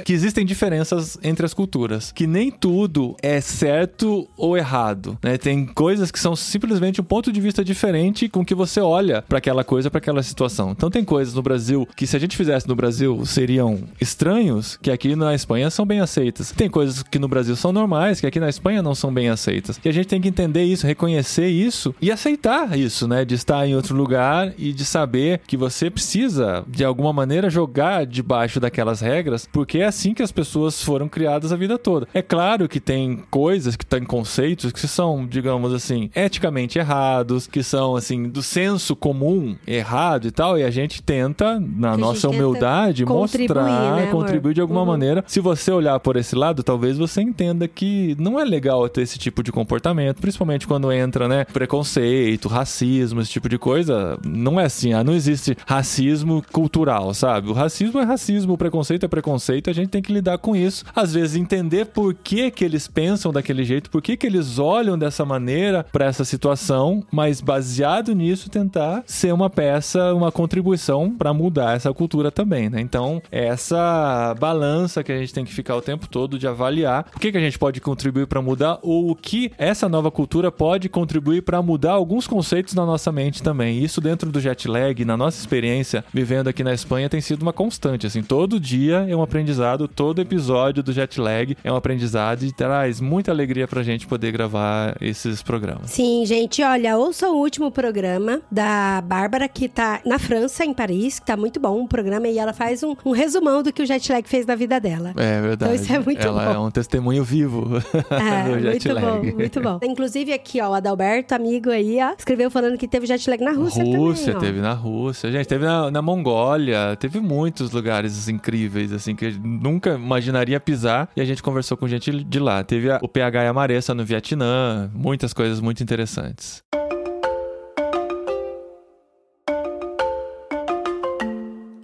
que existem diferenças entre as culturas, que nem tudo é certo ou errado, né? Tem coisas que são simplesmente um ponto de vista diferente com que você olha pra aquela coisa, pra aquela situação. Então tem coisas no Brasil que se a gente fizesse no Brasil seriam estranhos, que aqui na Espanha são bem aceitas. Tem coisas que no Brasil são normais, que aqui na Espanha não são bem aceitas. E a gente tem que entender isso, reconhecer isso e aceitar isso, né? De estar em outro lugar e de saber que você precisa, de alguma maneira, jogar debaixo daquelas regras, porque é assim que as pessoas foram criadas a vida toda. É claro que tem coisas, que tem conceitos que são, digamos assim, eticamente errados, que são, assim, do senso comum errado e tal, e a gente tenta, na nossa humildade, contribuir, mostrar, né, contribuir de alguma Uhum. maneira. Se você olhar por esse lado, talvez você entenda que não é legal ter esse tipo de comportamento, principalmente quando entra, né, preconceito, racismo, esse tipo de coisa. Não é assim, ah, não existe racismo cultural, sabe? O racismo é racismo, o preconceito é preconceito, a gente tem que lidar com isso. Às vezes entender por que que eles pensam daquele jeito, por que que eles olham dessa maneira para essa situação, mas baseado nisso tentar ser uma peça, uma contribuição para mudar essa cultura também, né? Então, é essa balança que a gente tem que ficar o tempo todo de avaliar o que que a gente pode contribuir para mudar ou o que essa nova cultura pode contribuir para mudar alguns conceitos na nossa mente também. Isso dentro do jet lag, na nossa experiência vivendo aqui na Espanha tem sido uma constante, assim, todo dia é um aprendizado, todo episódio do jet lag é um aprendizado e traz muita alegria pra gente poder gravar esses programas. Sim, gente, olha, ouça o último programa da Bárbara, que tá na França, em Paris, que tá muito bom o programa, e ela faz um, um resumão do que o jet lag fez na vida dela. É verdade. Então isso é muito Ela bom. é um testemunho vivo É, do jet muito lag. bom, muito bom. Inclusive aqui, ó, o Adalberto, amigo aí, ó, escreveu falando que teve jet lag na Rússia, Rússia, também, teve na Rússia. Gente, teve na, na Mongólia, teve muitos lugares incríveis, assim, que eu nunca imaginaria pisar. E a gente conversou com gente de lá. Teve a- o PH e a Maressa no Vietnã, muitas coisas muito interessantes.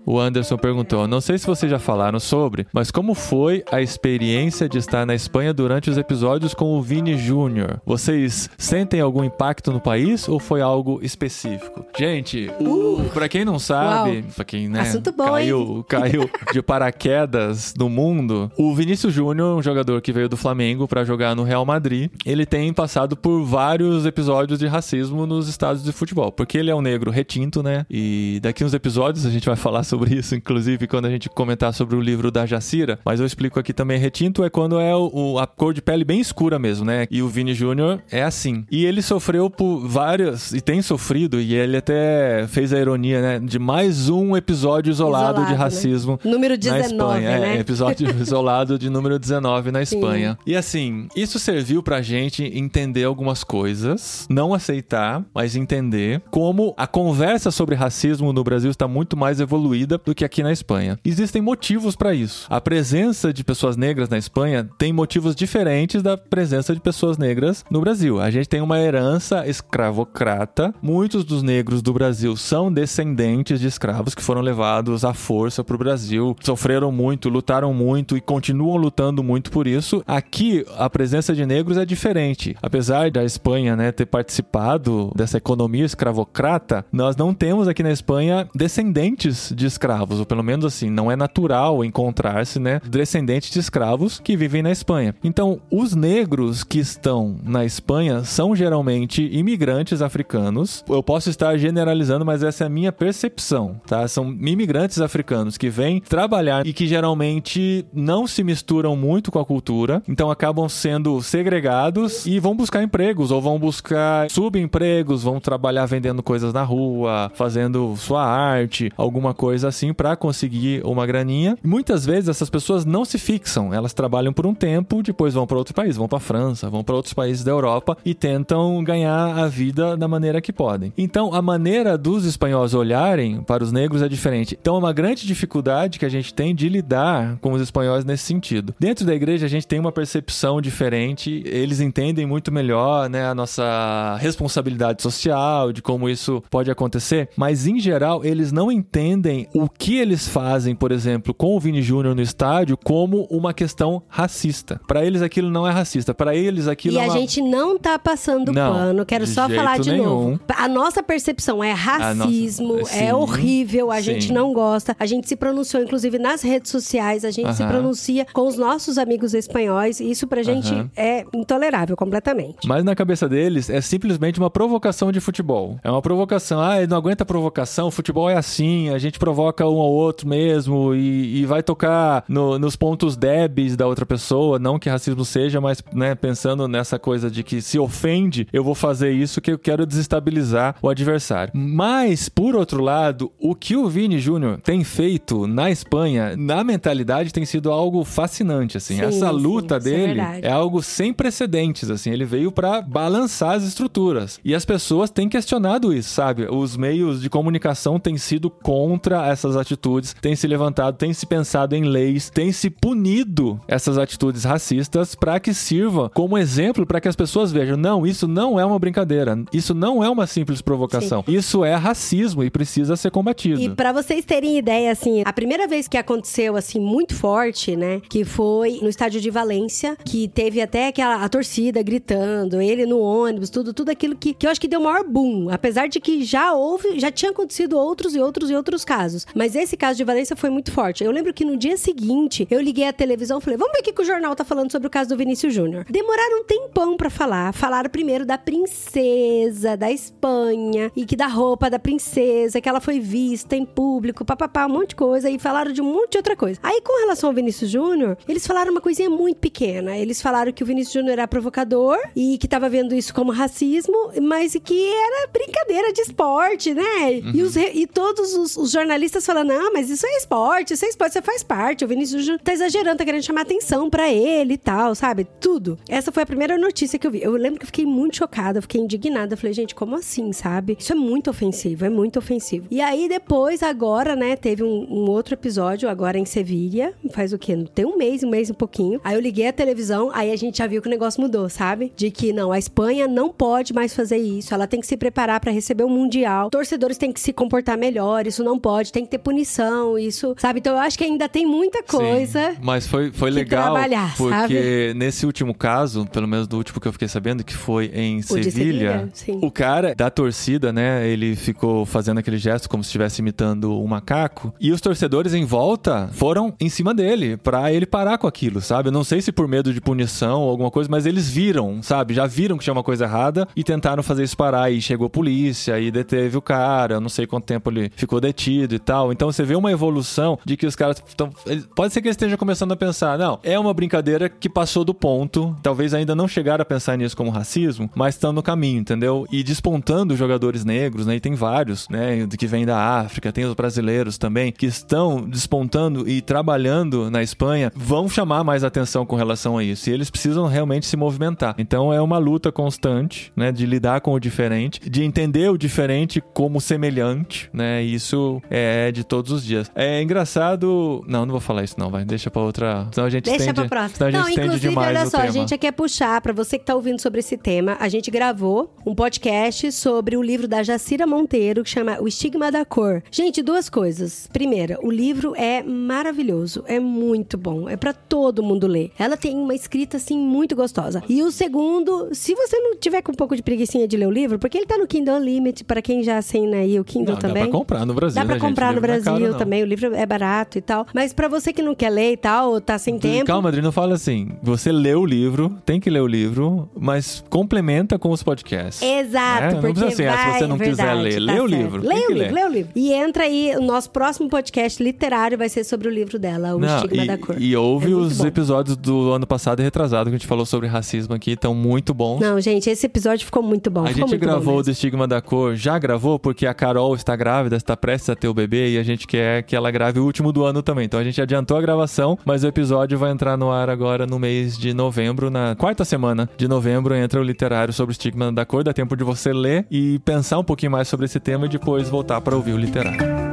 O Anderson perguntou: Não sei se vocês já falaram sobre, mas como foi a experiência de estar na Espanha durante os episódios com o Vini Júnior? Vocês sentem algum impacto no país ou foi algo específico? Gente, o, pra quem não sabe, Uau. pra quem né, bom, caiu, caiu de paraquedas no mundo, o Vinícius Júnior, um jogador que veio do Flamengo pra jogar no Real Madrid, ele tem passado por vários episódios de racismo nos estádios de futebol, porque ele é um negro retinto, né? E daqui uns episódios a gente vai falar sobre sobre isso, inclusive, quando a gente comentar sobre o livro da Jacira, mas eu explico aqui também. Retinto é quando é o, o- a cor de pele bem escura mesmo, né? E o Vini Júnior é assim. E ele sofreu por várias, e tem sofrido, e ele até fez a ironia, né? De mais um episódio isolado, Isolado, de né? racismo. Número na 19, Espanha, né? é, episódio isolado de número 19 na Sim. Espanha. E assim, isso serviu pra gente entender algumas coisas, não aceitar, mas entender como a conversa sobre racismo no Brasil está muito mais evoluída do que aqui na Espanha. Existem motivos pra isso. A presença de pessoas negras na Espanha tem motivos diferentes da presença de pessoas negras no Brasil. A gente tem uma herança escravocrata. Muitos dos negros do Brasil são descendentes de escravos que foram levados à força pro Brasil, sofreram muito, lutaram muito e continuam lutando muito por isso. Aqui a presença de negros é diferente. Apesar da Espanha, né, ter participado dessa economia escravocrata, nós não temos aqui na Espanha descendentes de escravos, ou pelo menos assim, não é natural encontrar-se, né, descendentes de escravos que vivem na Espanha. Então, os negros que estão na Espanha são geralmente imigrantes africanos. Eu posso estar generalizando, mas essa é a minha percepção, tá? São imigrantes africanos que vêm trabalhar e que geralmente não se misturam muito com a cultura, então acabam sendo segregados e vão buscar empregos ou vão buscar subempregos, vão trabalhar vendendo coisas na rua, fazendo sua arte, alguma coisa assim para conseguir uma graninha. Muitas vezes essas pessoas não se fixam, elas trabalham por um tempo, depois vão para outro país, vão para França, vão para outros países da Europa e tentam ganhar a vida da maneira que podem. Então, a maneira dos espanhóis olharem para os negros é diferente. Então, é uma grande dificuldade que a gente tem de lidar com os espanhóis nesse sentido. Dentro da igreja, a gente tem uma percepção diferente, eles entendem muito melhor, né, a nossa responsabilidade social, de como isso pode acontecer, mas em geral, eles não entendem o que eles fazem, por exemplo, com o Vini Júnior no estádio como uma questão racista. Para eles aquilo não é racista, para eles aquilo E é a uma... gente não tá passando Não, pano, quero só falar de nenhum. novo. A nossa percepção é racismo, nossa- é horrível, a sim. gente não gosta. A gente se pronunciou, inclusive, nas redes sociais, a gente se Aham. pronuncia com os nossos amigos espanhóis, isso pra gente Aham. é intolerável completamente. Mas na cabeça deles é simplesmente uma provocação de futebol. É uma provocação. Ah, ele não aguenta provocação, futebol é assim, a gente provoca um ao outro mesmo e, e vai tocar no- nos pontos débeis da outra pessoa. Não que racismo seja, mas né, pensando nessa coisa de que se ofende, eu vou fazer isso que eu quero desestabilizar o adversário. Mas, por outro lado, o que o Vini Júnior tem feito na Espanha, na mentalidade, tem sido algo fascinante. Assim. Sim, Essa sim, luta é dele verdade. é algo sem precedentes, assim. Ele veio pra balançar as estruturas. E as pessoas têm questionado isso, sabe? Os meios de comunicação têm sido contra essas atitudes, têm se levantado, têm se pensado em leis, têm se punido essas atitudes racistas para que sirva como exemplo para que as pessoas vejam, não, isso não é uma brincadeira, isso não é uma simples provocação. Isso é racismo e precisa ser combatido. E pra vocês terem ideia, assim, a primeira vez que aconteceu, assim, muito forte, né? Que foi no estádio de Valência, que teve até aquela a torcida gritando, ele no ônibus, tudo, tudo aquilo que, que eu acho que deu o maior boom. Apesar de que já houve, já tinha acontecido outros e outros e outros casos. Mas esse caso de Valência foi muito forte. Eu lembro que no dia seguinte, eu liguei a televisão e falei, vamos ver o que, que o jornal tá falando sobre o caso do Vinícius Júnior. Demoraram um tempão pra falar. Falaram primeiro da princesa da Espanha e que da roupa da princesa, que ela foi vista em público, papapá, um monte de coisa. E falaram de um monte de outra coisa. Aí, com relação ao Vinícius Júnior, eles falaram uma coisinha muito pequena. Eles falaram que o Vinícius Júnior era provocador e que tava vendo isso como racismo, mas que era brincadeira de esporte, né? E, os e todos os, os jornalistas falando: não, mas isso é esporte, isso é esporte, você faz parte. O Vinícius Júnior tá exagerando, tá querendo chamar atenção pra ele e tal, sabe? Tudo. Essa foi a primeira notícia que eu vi. Eu lembro que eu fiquei muito chocada, fiquei indignada. Falei, gente, como assim, sabe? Isso é muito ofensivo, é muito ofensivo. E aí, depois, agora, né, teve um, um outro episódio, agora em Sevilha. Faz o quê? Tem um mês, um mês um pouquinho. Aí eu liguei a televisão, aí a gente já viu que o negócio mudou, sabe? De que não, a Espanha não pode mais fazer isso. Ela tem que se preparar pra receber o Mundial. Torcedores têm que se comportar melhor, isso não pode, tem que ter punição, isso, sabe? Então eu acho que ainda tem muita coisa. Sim, mas foi, foi legal porque nesse último caso, pelo menos do último que eu fiquei sabendo, que foi em de Sevilha, Sevilha, o cara da torcida, né, ele ficou fazendo aquele gesto como se estivesse imitando um macaco, e os torcedores em volta foram em cima dele pra ele parar com aquilo, sabe? Eu não sei se por medo de punição ou alguma coisa, mas eles viram, sabe? Já viram que tinha uma coisa errada e tentaram fazer isso parar e chegou a polícia e deteve o cara, eu não sei quanto tempo ele ficou detido e tal. Então você vê uma evolução de que os caras estão. Pode ser que eles estejam começando a pensar, não, é uma brincadeira que passou do ponto. Talvez ainda não chegaram a pensar nisso como racismo, mas estão no caminho, entendeu? E despontando jogadores negros, né? E tem vários, né? Que vêm da África, tem os brasileiros também, que estão despontando e trabalhando na Espanha, vão chamar mais atenção com relação a isso. E eles precisam realmente se movimentar. Então é uma luta constante, né? De lidar com o diferente, de entender o diferente como semelhante, né? Isso é de todos os dias. É engraçado. Não, não vou falar isso, não, vai. Deixa pra outra. Senão a gente Deixa estende, pra próxima. Não, inclusive, olha só, a gente quer puxar, pra você que tá ouvindo sobre esse tema, a gente gravou um podcast sobre o livro da Jacira Monteiro, que chama O Estigma da Cor. Gente, duas coisas. Primeira, o livro é maravilhoso, é muito bom, é pra todo mundo ler. Ela tem uma escrita, assim, muito gostosa. E o segundo, se você não tiver com um pouco de preguicinha de ler o livro, porque ele tá no Kindle Unlimited, pra quem já assina aí o Kindle Não, também. Dá pra comprar no Brasil. Dá pra né, gente? Comprar no não Brasil caro, não. também, o livro é barato e tal. Mas pra você que não quer ler e tal, tá sem tempo. Calma, Adri, não fala assim. Você lê o livro, tem que ler o livro, mas complementa com os podcasts. Exato, É, não porque precisa assim, ah, se vai, você não é quiser verdade, ler, tá lê o livro, Lê o livro, lê o livro. E entra aí, o nosso próximo podcast literário vai ser sobre o livro dela, O Não, Estigma e, da Cor. e ouve É os bom. episódios do ano passado e retrasado que a gente falou sobre racismo aqui, estão muito bons. Não, gente, esse episódio ficou muito bom. A gente gravou o Estigma da Cor, já gravou porque a Carol está grávida, está prestes a ter o bebê e a gente quer que ela grave o último do ano também. Então a gente adiantou a gravação, mas o episódio vai entrar no ar agora no mês de novembro, na quarta semana de novembro entra o literário sobre o Estigma da Cor. Dá tempo de você ler e pensar um pouquinho mais sobre esse tema e depois voltar para ouvir o literário.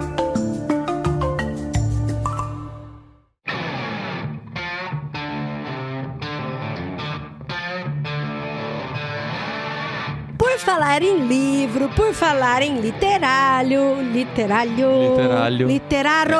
Falar em livro, por falar em literário, literalho, Literalho. literaro.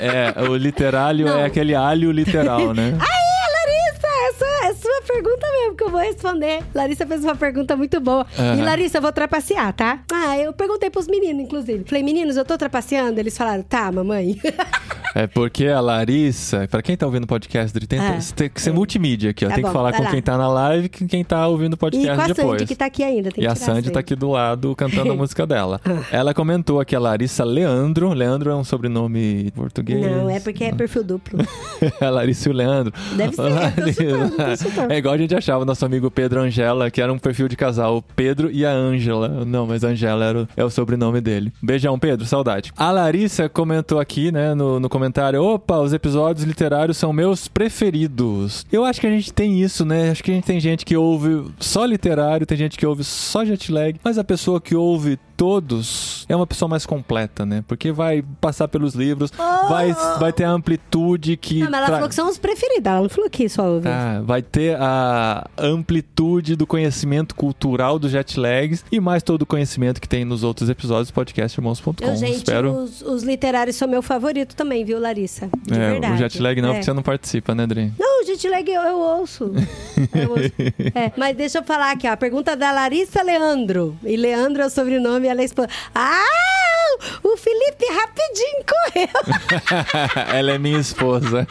É, é, o literário Não. é aquele alho literal, né? Aí, Larissa, essa é a sua pergunta mesmo que eu vou responder. Larissa fez uma pergunta muito boa. Aham. E Larissa, eu vou trapacear, tá? Ah, eu perguntei pros meninos, inclusive. Falei, meninos, eu tô trapaceando? Eles falaram, tá, mamãe. É porque a Larissa, pra quem tá ouvindo o podcast, tem, É. tem que ser multimídia aqui, ó. Tá tem bom, que falar com lá. quem tá na live e com quem tá ouvindo o e podcast com a depois. Sandy, que tá aqui ainda. Tem E a Sandy tá aqui do lado cantando a música dela. Ah. Ela comentou aqui a Larissa Leandro. Leandro é um sobrenome português. Não, é porque é perfil duplo. a Larissa e o Leandro. Deve ser, eu tô chutando. É igual a gente achava o nosso amigo Pedro Angela, que era um perfil de casal. O Pedro e a Ângela. Não, mas Angela era o- é o sobrenome dele. Beijão, Pedro, saudade. A Larissa comentou aqui, né, no, no comentário: opa, os episódios literários são meus preferidos. Eu acho que a gente tem isso, né? Acho que a gente tem gente que ouve só literário, tem gente que ouve só jet lag, mas a pessoa que ouve todos é uma pessoa mais completa, né? Porque vai passar pelos livros, vai, vai ter a amplitude que. Oh! Não, mas ela tra- falou que são os preferidos. Ela não falou que só ah, vai ter a amplitude do conhecimento cultural dos jet lags e mais todo o conhecimento que tem nos outros episódios do podcast irmãos.com. Espero. os, os literários são meu favorito também, viu, Larissa? De É, verdade. o jet lag não, É. porque você não participa, né, Dri? Não, o jet lag eu, eu ouço. Eu ouço. É, mas deixa eu falar aqui, ó. A pergunta da Larissa Leandro. E Leandro é o sobrenome e ela é Ah! O Felipe rapidinho correu. Ela é minha esposa.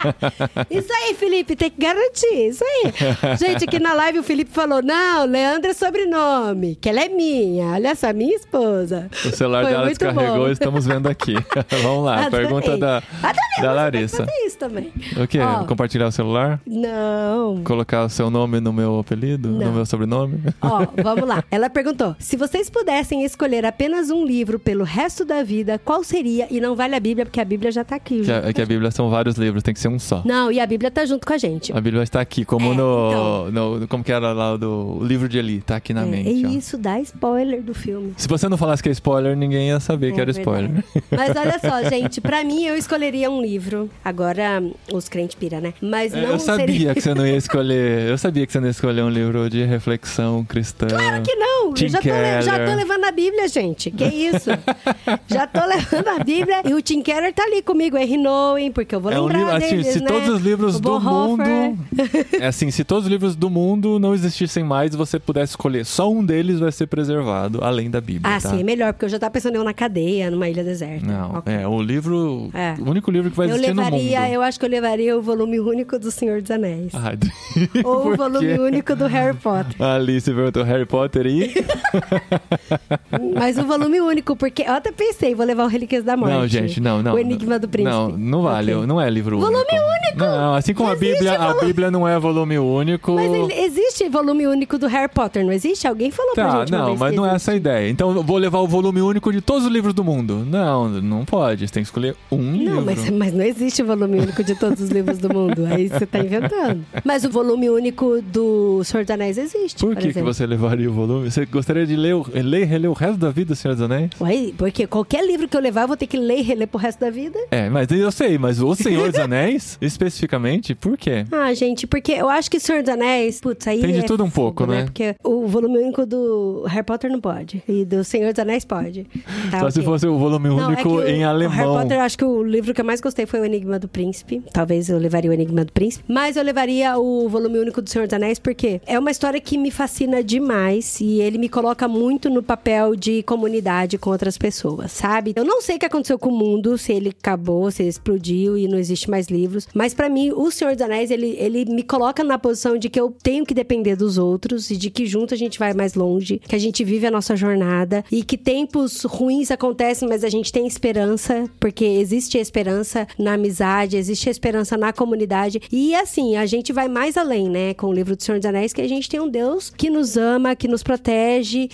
Isso aí, Felipe, tem que garantir. Isso aí. Gente, aqui na live o Felipe falou: não, Leandro é sobrenome, que ela é minha. Olha só, minha esposa. O celular Foi dela descarregou bom. e estamos vendo aqui. Vamos lá, Adorei. pergunta da, Adorei, da Larissa. Fazer isso também. O quê? Ó. Compartilhar o celular? Não. Colocar o seu nome no meu apelido? Não. No meu sobrenome? Ó, vamos lá. Ela perguntou: se vocês pudessem escolher apenas um livro pelo resto da vida, qual seria? E não vale a Bíblia, porque a Bíblia já tá aqui. Que a, que a Bíblia são vários livros, tem que ser um só. Não, e a Bíblia tá junto com a gente. A Bíblia está aqui, como É, no, no- Como que era lá o do livro de Eli, tá aqui na É, mente. e ó. isso dá spoiler do filme. Se você não falasse que é spoiler, ninguém ia saber que É era verdade. spoiler. Mas olha só, gente, pra mim eu escolheria um livro. Agora, os crentes pira, né? Mas não É, eu sabia seria. que você não ia escolher. Eu sabia que você não ia escolher um livro de reflexão cristã. Claro que não! Já tô, le- já tô levando a Bíblia, gente. Que isso? já tô levando a Bíblia. E o Tim Keller tá ali comigo, Henry Nowen, porque eu vou É um lembrar livro, assim, deles, se né? todos os livros do mundo. É assim, se todos os livros do mundo não existissem mais, você pudesse escolher só um deles vai ser preservado, além da Bíblia. Ah, tá? sim, é melhor, porque eu já tava pensando em eu na cadeia, numa ilha deserta. Não, Ok. é o livro. É. O único livro que vai Eu existir no levaria, mundo. eu acho que eu levaria o volume único do Senhor dos Anéis. Ah, ou o volume único do Harry Potter. Alice perguntou Harry Potter e. Mas o volume único, porque eu até pensei, vou levar o Relíquias da Morte. Não, gente, não, não. O Enigma do Príncipe. Não, não vale, Ok. não é livro Volume único. único! Não, assim como Não a Bíblia, existe a volume- Bíblia não é volume único. Mas ele- existe volume único do Harry Potter, não existe? Alguém falou pra Tá, gente uma não, mas que não é essa a ideia. Então eu vou levar o volume único de todos os livros do mundo. Não, não pode. Você tem que escolher um livro. Não, mas, mas não existe volume único de todos os livros do mundo. Aí você tá inventando. Mas o volume único do Senhor dos Anéis existe. Por que, que exemplo. você levaria o volume? Você gostaria de ler, o- ler e reler o resto da vida, Senhor dos Anéis? Ué, porque qualquer livro que eu levar, eu vou ter que ler e reler pro resto da vida. É, mas eu sei, mas o Senhor dos Anéis, especificamente, por quê? Ah, gente, porque eu acho que Senhor dos Anéis, putz, aí. Tem de é tudo um fogo, pouco, né? Porque o volume único do Harry Potter não pode. E do Senhor dos Anéis pode. Tá, Só se ok. fosse o volume Não, é único que o- em O Harry alemão. Potter, eu acho que o livro que eu mais gostei foi O Enigma do Príncipe. Talvez eu levaria O Enigma do Príncipe. Mas eu levaria o volume único do Senhor dos Anéis, porque é uma história que me fascina demais e ele me coloca muito no papel de comunidade com outras pessoas, sabe? Eu não sei o que aconteceu com o mundo, se ele acabou, se ele explodiu e não existe mais livros. Mas pra mim, o Senhor dos Anéis, ele, ele me coloca na posição de que eu tenho que depender dos outros e de que junto a gente vai mais longe, que a gente vive a nossa jornada e que tempos ruins acontecem, mas a gente tem esperança, porque existe esperança na amizade, existe esperança na comunidade. E assim, a gente vai mais além, né, com o livro do Senhor dos Anéis, que a gente tem um Deus que nos ama, que nos protege,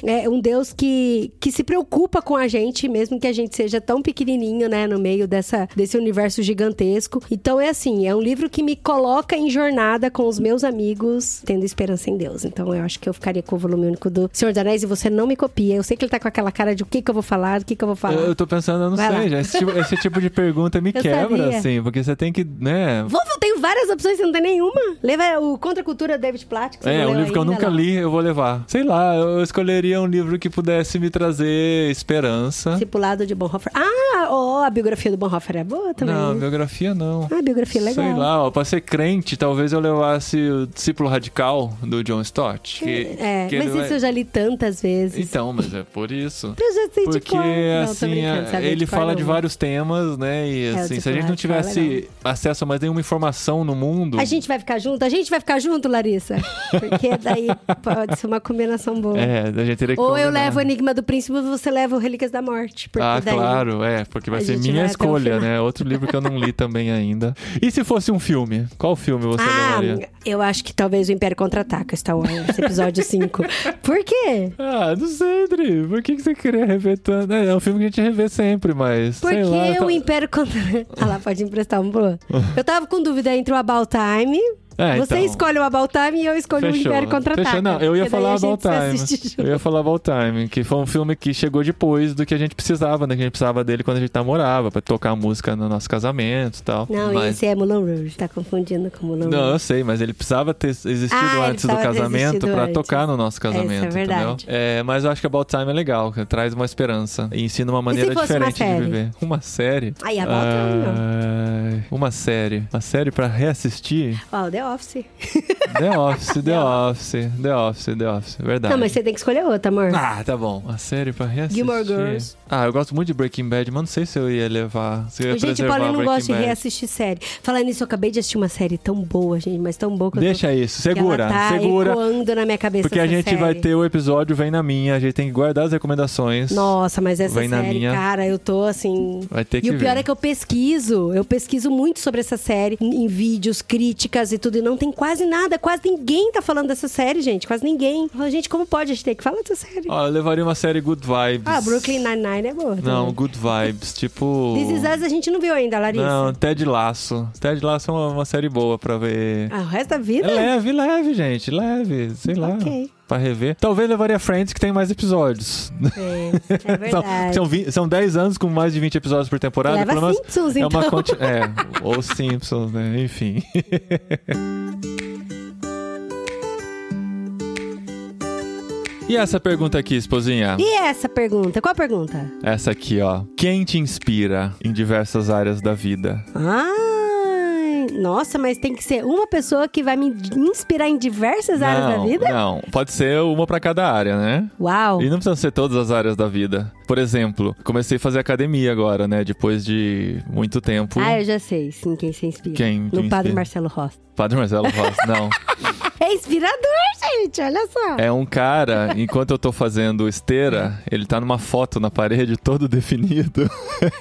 é um Deus que, que se preocupa com a gente, mesmo que a gente seja tão pequenininho, né, no meio dessa, desse universo gigantesco. Então é assim, é um livro que me coloca em jornada com os meus amigos, tendo esperança em Deus. Então eu acho que eu ficaria com o volume único do Senhor dos Anéis e você não me copia. Eu sei que ele tá com aquela cara de o que que eu vou falar, do que que eu vou falar. Eu, eu tô pensando, eu não Vai sei, lá. já. Esse tipo, esse tipo de pergunta me Eu quebra, sabia. assim, porque você tem que, né? Vou, eu tenho várias opções, você não tem nenhuma. Leva o Contra a Cultura David Platt, É, um livro que eu ainda, nunca lá. li, eu vou levar. Sei lá, eu escolheria um livro que pudesse me trazer esperança. Discipulado de Bonhoeffer. Ah, ó, a biografia do Bonhoeffer é boa também. Não, biografia não. Ah, a biografia é legal. Sei lá, ó, pra ser crente, talvez eu levasse o Discípulo Radical do John Stott. Que, É, que mas isso vai- eu já li tantas vezes. Então, mas é por isso. Eu já sei de Porque, cor. Não, assim, é- sabe ele de cor, fala de não. vários temas, né? E, É, assim, se a gente não é tivesse acesso a mais nenhuma informação no mundo... A gente vai ficar junto? A gente vai ficar junto, Larissa? Porque daí pode ser uma combinação boa. É, a gente teria que Ou eu combinar. levo o Enigma do Príncipe e você leva o Relíquias da Morte. Ah, daí... claro, é, porque vai a ser minha vai escolha, né? Outro livro que eu não li também ainda. E se fosse um filme? Qual filme você Ah, levaria? eu acho que talvez o Império Contra-Ataca, Star Wars, episódio 5. Por quê? Ah, não sei, Dri. Por que, que você queria rever tanto? É, é um filme que a gente revê sempre, mas. Porque sei lá. tá- o Império Contra... Ah lá, pode emprestar um pro. Eu tava com dúvida entre o About Time... É, Você então. escolhe o About Time e eu escolho o Fechou. Império Contra-Ataca. Fechou. Não, eu ia falar About Time. Eu ia falar About Time, que foi um filme que chegou depois do que a gente precisava, né? Que a gente precisava dele quando a gente namorava, pra tocar música no nosso casamento e tal. Não, mas... esse é Moulin Rouge. Tá confundindo com Moulin Não, eu Rouge. sei, mas ele precisava ter existido Ah, antes do casamento pra antes. tocar no nosso Essa é casamento, verdade. É, mas eu acho que About Time é legal, traz uma esperança e ensina uma maneira fosse uma diferente de viver. Uma série? Aí, About Time, não. Uma série. Uma série pra reassistir? Ó, The Office. The Office, The Office, The Office, The Office. Verdade. Não, mas você tem que escolher outra, amor. Ah, tá bom. Uma série pra reassistir. Gilmore Girls. Ah, eu gosto muito de Breaking Bad, mas não sei se eu ia levar. Se eu ia Gente, o Paulinho não gosta de Bad. reassistir série. Falando nisso, eu acabei de assistir uma série tão boa, gente, mas tão boa que Deixa eu tô... isso, que segura, ela tá segura. ecoando na minha cabeça Porque a gente série. vai ter o episódio Vem na Minha, a gente tem que guardar as recomendações. Nossa, mas essa Vem na série, minha. cara, eu tô assim. Vai ter que E o pior ver. é que eu pesquiso. Eu pesquiso muito sobre essa série em vídeos, críticas e tudo. E não tem quase nada. Quase ninguém tá falando dessa série, gente. Quase ninguém. Falo, Gente, como pode a gente ter que falar dessa série? Ó, eu levaria uma série Good Vibes. Ah, Brooklyn Nine-Nine é boa. Não, também. Good Vibes, tipo... This Is Us a gente não viu ainda, Larissa. Não, Ted Laço. Ted Laço é uma, uma série boa pra ver. Ah, o resto da vida? É leve, leve, gente. Leve, sei lá. Ok. Pra rever. Talvez levaria Friends, que tem mais episódios. É, é São, verdade. são, vi- são 10 anos com mais de 20 episódios por temporada. Leva menos Simpsons, é então. uma conti- É, ou Simpsons, né? Enfim. E essa pergunta aqui, esposinha? E essa pergunta? Qual a pergunta? Essa aqui, ó. Quem te inspira em diversas áreas da vida? Ai, nossa, mas tem que ser uma pessoa que vai me inspirar em diversas áreas da Não, vida? Não, pode ser uma pra cada área, né? Uau. E não precisa ser todas as áreas da vida. Por exemplo, comecei a fazer academia agora, né? Depois de muito tempo. Ah, eu já sei, sim, quem se inspira. Quem No padre inspira? Marcelo Rossi. Padre Marcelo Rossi, não. É inspirador, gente, olha só. É um cara, enquanto eu tô fazendo esteira, ele tá numa foto na parede todo definido.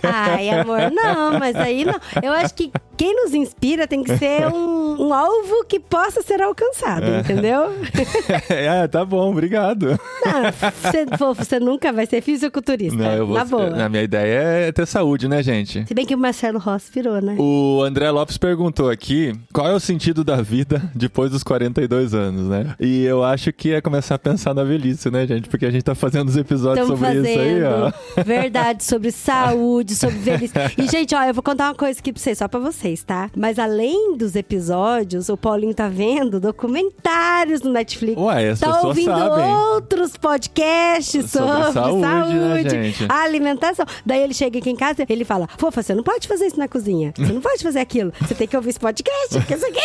Ai, amor, não, mas aí não. Eu acho que quem nos inspira tem que ser um, um alvo que possa ser alcançado, entendeu? é, tá bom, obrigado. Não, você, você nunca vai ser fisiculturista. Não, eu vou. na boa. A minha ideia é ter saúde, né, gente? Se bem que o Marcelo Rossi virou, né? O André Lopes perguntou aqui qual é o sentido da vida depois dos 42 anos, né? E eu acho que é começar a pensar na velhice, né, gente? Porque a gente tá fazendo os episódios Estamos sobre fazendo. isso aí, ó. Verdade, sobre saúde, sobre velhice. E, gente, ó, eu vou contar uma coisa aqui pra vocês, só pra vocês, tá? Mas além dos episódios, o Paulinho tá vendo documentários no Netflix. Ué, as tá ouvindo sabem. outros podcasts Sobre sobre, saúde, saúde, né, gente? alimentação. Daí ele chega aqui em casa ele fala: Fofa, você não pode fazer isso na cozinha. Você não pode fazer aquilo. Você tem que ouvir esse podcast, que isso aqui.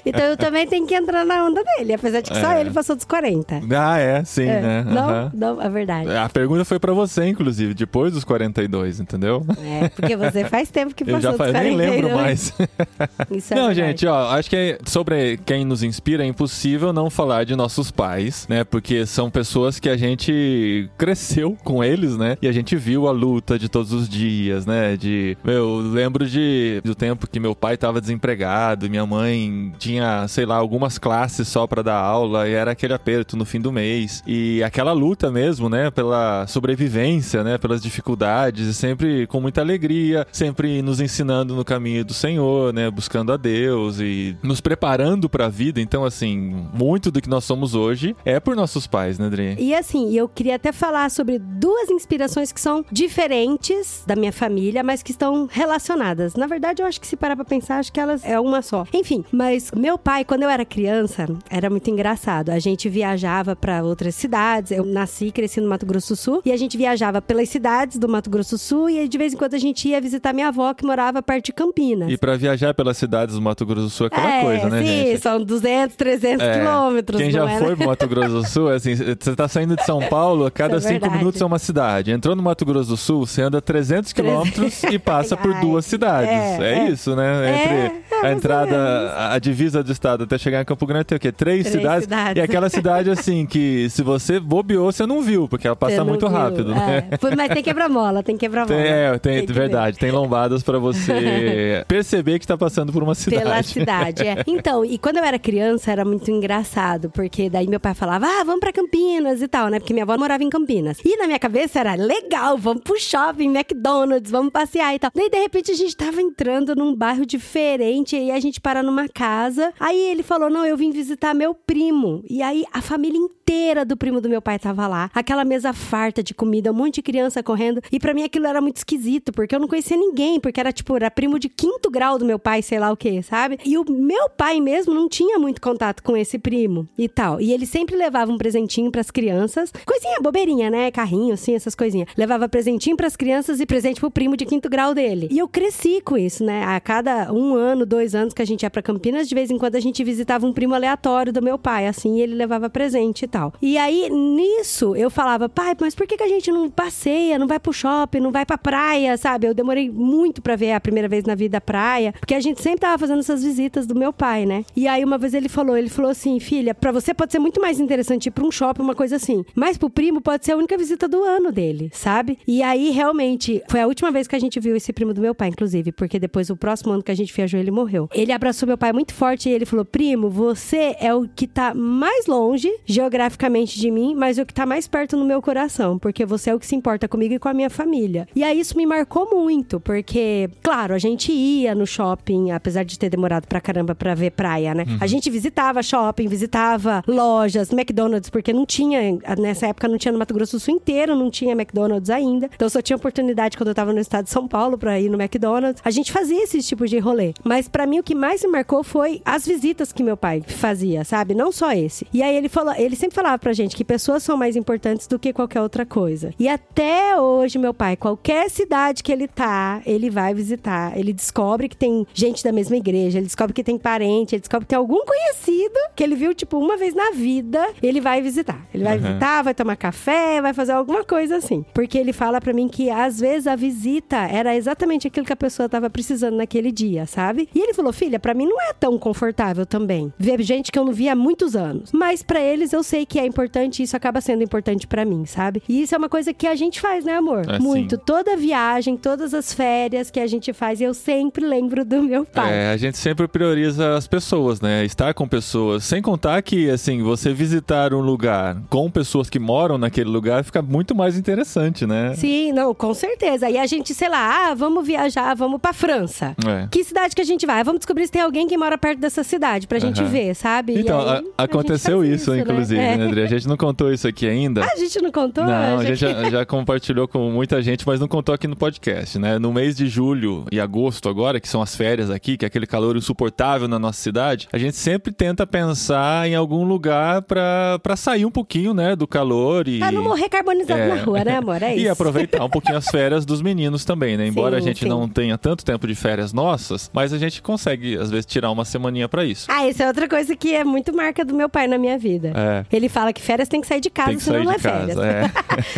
então eu também tenho que entrar na onda dele, apesar de que só É. ele passou dos 40. Ah, é, sim, É. né? Não, Aham. não, é verdade. A pergunta foi pra você, inclusive, depois dos 42, entendeu? É, porque você faz tempo que Eu passou já dos fa- nem 42. lembro mais. Isso é não, verdade. gente, ó, acho que sobre quem nos inspira é impossível não falar de nossos pais, né? Porque são pessoas que a gente cresceu com eles, né? E a gente viu a luta de todos os dias, né? De, meu, eu lembro de do tempo que meu pai tava desempregado, e minha mãe tinha, sei lá, algumas classes só pra dar aula e era aquele aperto no fim do mês. E aquela luta mesmo, né, pela sobrevivência, né, pelas dificuldades, e sempre com muita alegria, sempre nos ensinando no caminho do Senhor, né, buscando a Deus e nos preparando pra vida. Então, assim, muito do que nós somos hoje é por nossos pais, né, Dri? E assim, eu queria até falar sobre duas inspirações que são diferentes da minha família, mas que estão relacionadas. Na verdade, eu acho que se parar pra pensar, acho que elas é uma só. Enfim, mas meu pai, quando eu era criança, era muito engraçado. A gente viajava pra outras cidades. Eu nasci e cresci no Mato Grosso do Sul e a gente viajava pelas cidades do Mato Grosso do Sul e de vez em quando a gente ia visitar minha avó que morava perto de Campinas. E pra viajar pelas cidades do Mato Grosso do Sul é aquela é, coisa, né, sim, gente? são 200, 300 É, quilômetros. Quem já é, foi né? pro Mato Grosso do Sul, é assim, você tá saindo de São Paulo, a cada é cinco verdade. minutos é uma cidade. Entrou no Mato Grosso do Sul, você anda 300 quilômetros e passa por duas cidades. é, É, é. isso, né? Entre a entrada, a divisa do estado até chegar em Campo Grande tem o quê? Três, Três cidades. cidades. E aquela cidade, assim, que se você bobeou, você não viu, porque ela passa muito viu. rápido, né? É, foi- Mas tem quebra-mola, tem quebra-mola. Tem, é, tem, Tem verdade, tem lombadas pra você perceber que tá passando por uma cidade. Pela cidade, é. Então, e quando eu era criança, era muito engraçado, porque daí meu pai falava, ah, vamos pra Campinas e tal, né? Porque minha avó morava em Campinas. E na minha cabeça era, legal, vamos pro shopping, McDonald's, vamos passear e tal. Daí, de repente, a gente tava entrando num bairro diferente, e aí a gente para numa casa. Aí ele falou, não, eu vim visitar meu primo. E aí, a família inteira do primo do meu pai tava lá. Aquela mesa farta de comida, um monte de criança correndo. E pra mim aquilo era muito esquisito, porque eu não conhecia ninguém, porque era tipo, era primo de quinto grau do meu pai, sei lá o que, sabe? E o meu pai mesmo não tinha muito contato com esse primo e tal. E ele sempre levava um presentinho pras crianças. Coisinha bobeirinha, né? Carrinho, assim, essas coisinhas. Levava presentinho pras crianças e presente pro primo de quinto grau dele. E eu cresci com isso, né? A cada um ano, dois anos que a gente ia pra Campinas, de vez em quando a gente visitava um primo aleatório do meu pai, assim, e ele levava presente e tal. E aí, nisso, eu falava, pai, mas por que, que a gente não passeia, não vai pro shopping, não vai pra praia, sabe? Eu demorei muito pra ver a primeira vez na vida a praia, porque a gente sempre tava fazendo essas visitas do meu pai, né? E aí, uma vez ele falou, ele falou assim, filha, pra você pode ser muito mais interessante ir pra um shopping, uma coisa assim, mas pro primo pode ser a única visita do ano dele, sabe? E aí, realmente, foi a última vez que a gente viu esse primo do meu pai, inclusive, porque depois, o próximo ano que a gente viajou, ele morreu. Ele abraçou meu pai muito forte e ele falou, primo, você é o que tá mais longe, geograficamente, de mim, mas o que tá mais perto no meu coração, porque você é o que se importa comigo e com a minha família. E aí, isso me marcou muito, porque, claro, a gente ia no shopping, apesar de ter demorado pra caramba pra ver praia, né? A gente visitava shopping, visitava lojas, McDonald's, porque não tinha, nessa época não tinha no Mato Grosso do Sul inteiro, não tinha McDonald's ainda. Então só tinha oportunidade quando eu tava no estado de São Paulo pra ir no McDonald's. A gente fazia esse tipo de rolê. Mas pra mim o que mais me marcou foi as visitas que meu pai fazia, sabe? Não só esse. E aí ele falou, ele sempre falava pra gente que pessoas são mais importantes do que qualquer outra coisa. E até hoje meu pai, qualquer cidade que ele tá, ele vai visitar. Ele descobre que tem gente da mesma igreja, ele descobre que tem parente, ele descobre que tem algum conhecido que ele viu, tipo, uma vez na vida, ele vai visitar. Ele vai Uhum. visitar, vai tomar café, vai fazer alguma coisa assim. Porque ele fala pra mim que às vezes a visita era exatamente aquilo que a pessoa tava precisando naquele dia, sabe? E ele falou: "Filha, pra mim não é tão confortável também ver gente que eu não via há muitos anos, mas pra eles eu sei que é importante e isso acaba sendo importante pra mim, sabe? E isso é uma coisa que a gente faz, né, amor? É, Muito. sim. Toda viagem, todas as férias que a gente faz, eu sempre lembro do meu pai. É, a gente sempre prioriza as pessoas, né? Estar com pessoas. Sem contar que, assim, você visitar um lugar com pessoas que moram naquele lugar fica muito mais interessante, né? Sim, não, com certeza. E a gente, sei lá, ah, vamos viajar, vamos pra França. É. Que cidade que a gente vai? Vamos descobrir se tem alguém que mora perto dessa cidade pra gente Aham. ver, sabe? Então, aí, a- aconteceu faz isso, inclusive, né? né. André? A gente não contou isso aqui ainda. A gente não contou? Não, a gente- gente já, já compartilhou com muita gente, mas não contou aqui no podcast, né? No mês de julho e agosto agora, que são as férias aqui, que é aquele calor insuportável na nossa cidade, a gente sempre tenta pensar em algum lugar pra, pra sair um pouquinho, né, do calor e... Pra não morrer carbonizado É. na rua, né, amor? É isso. E aproveitar um pouquinho as férias dos meninos também, né? Embora Sim, a gente sim. não tenha tanto tempo de férias nossas, mas a gente consegue, às vezes, tirar uma semaninha pra isso. Ah, isso é outra coisa que é muito marca do meu pai na minha vida. É. Ele fala que férias tem que sair de casa, Tem que senão sair não de é férias. casa,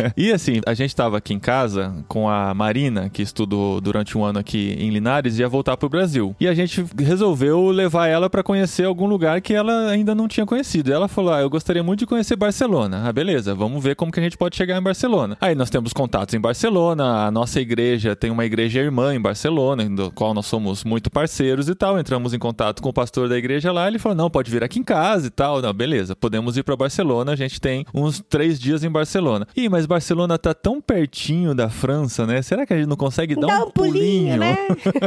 é. e assim, a gente tava aqui em casa com a Marina, que estudou durante um ano aqui em Linares, e ia voltar pro Brasil. E a gente resolveu levar ela pra conhecer algum lugar que ela ainda não tinha conhecido. E ela falou: Ah, eu gostaria muito de conhecer Barcelona. Ah, beleza, vamos ver como que a gente pode chegar em Barcelona. Aí nós temos contatos em Barcelona, a nossa igreja tem uma igreja irmã em Barcelona, do qual nós somos muito parceiros e tal. Entramos em contato com o pastor da igreja lá, ele falou: não, pode vir aqui em casa e tal. Não, beleza, podemos ir pra Barcelona, a gente tem uns três dias em Barcelona. Ih, mas Barcelona tá tão pertinho da França, né? Será que a gente não consegue dar Dá um um pulinho, né?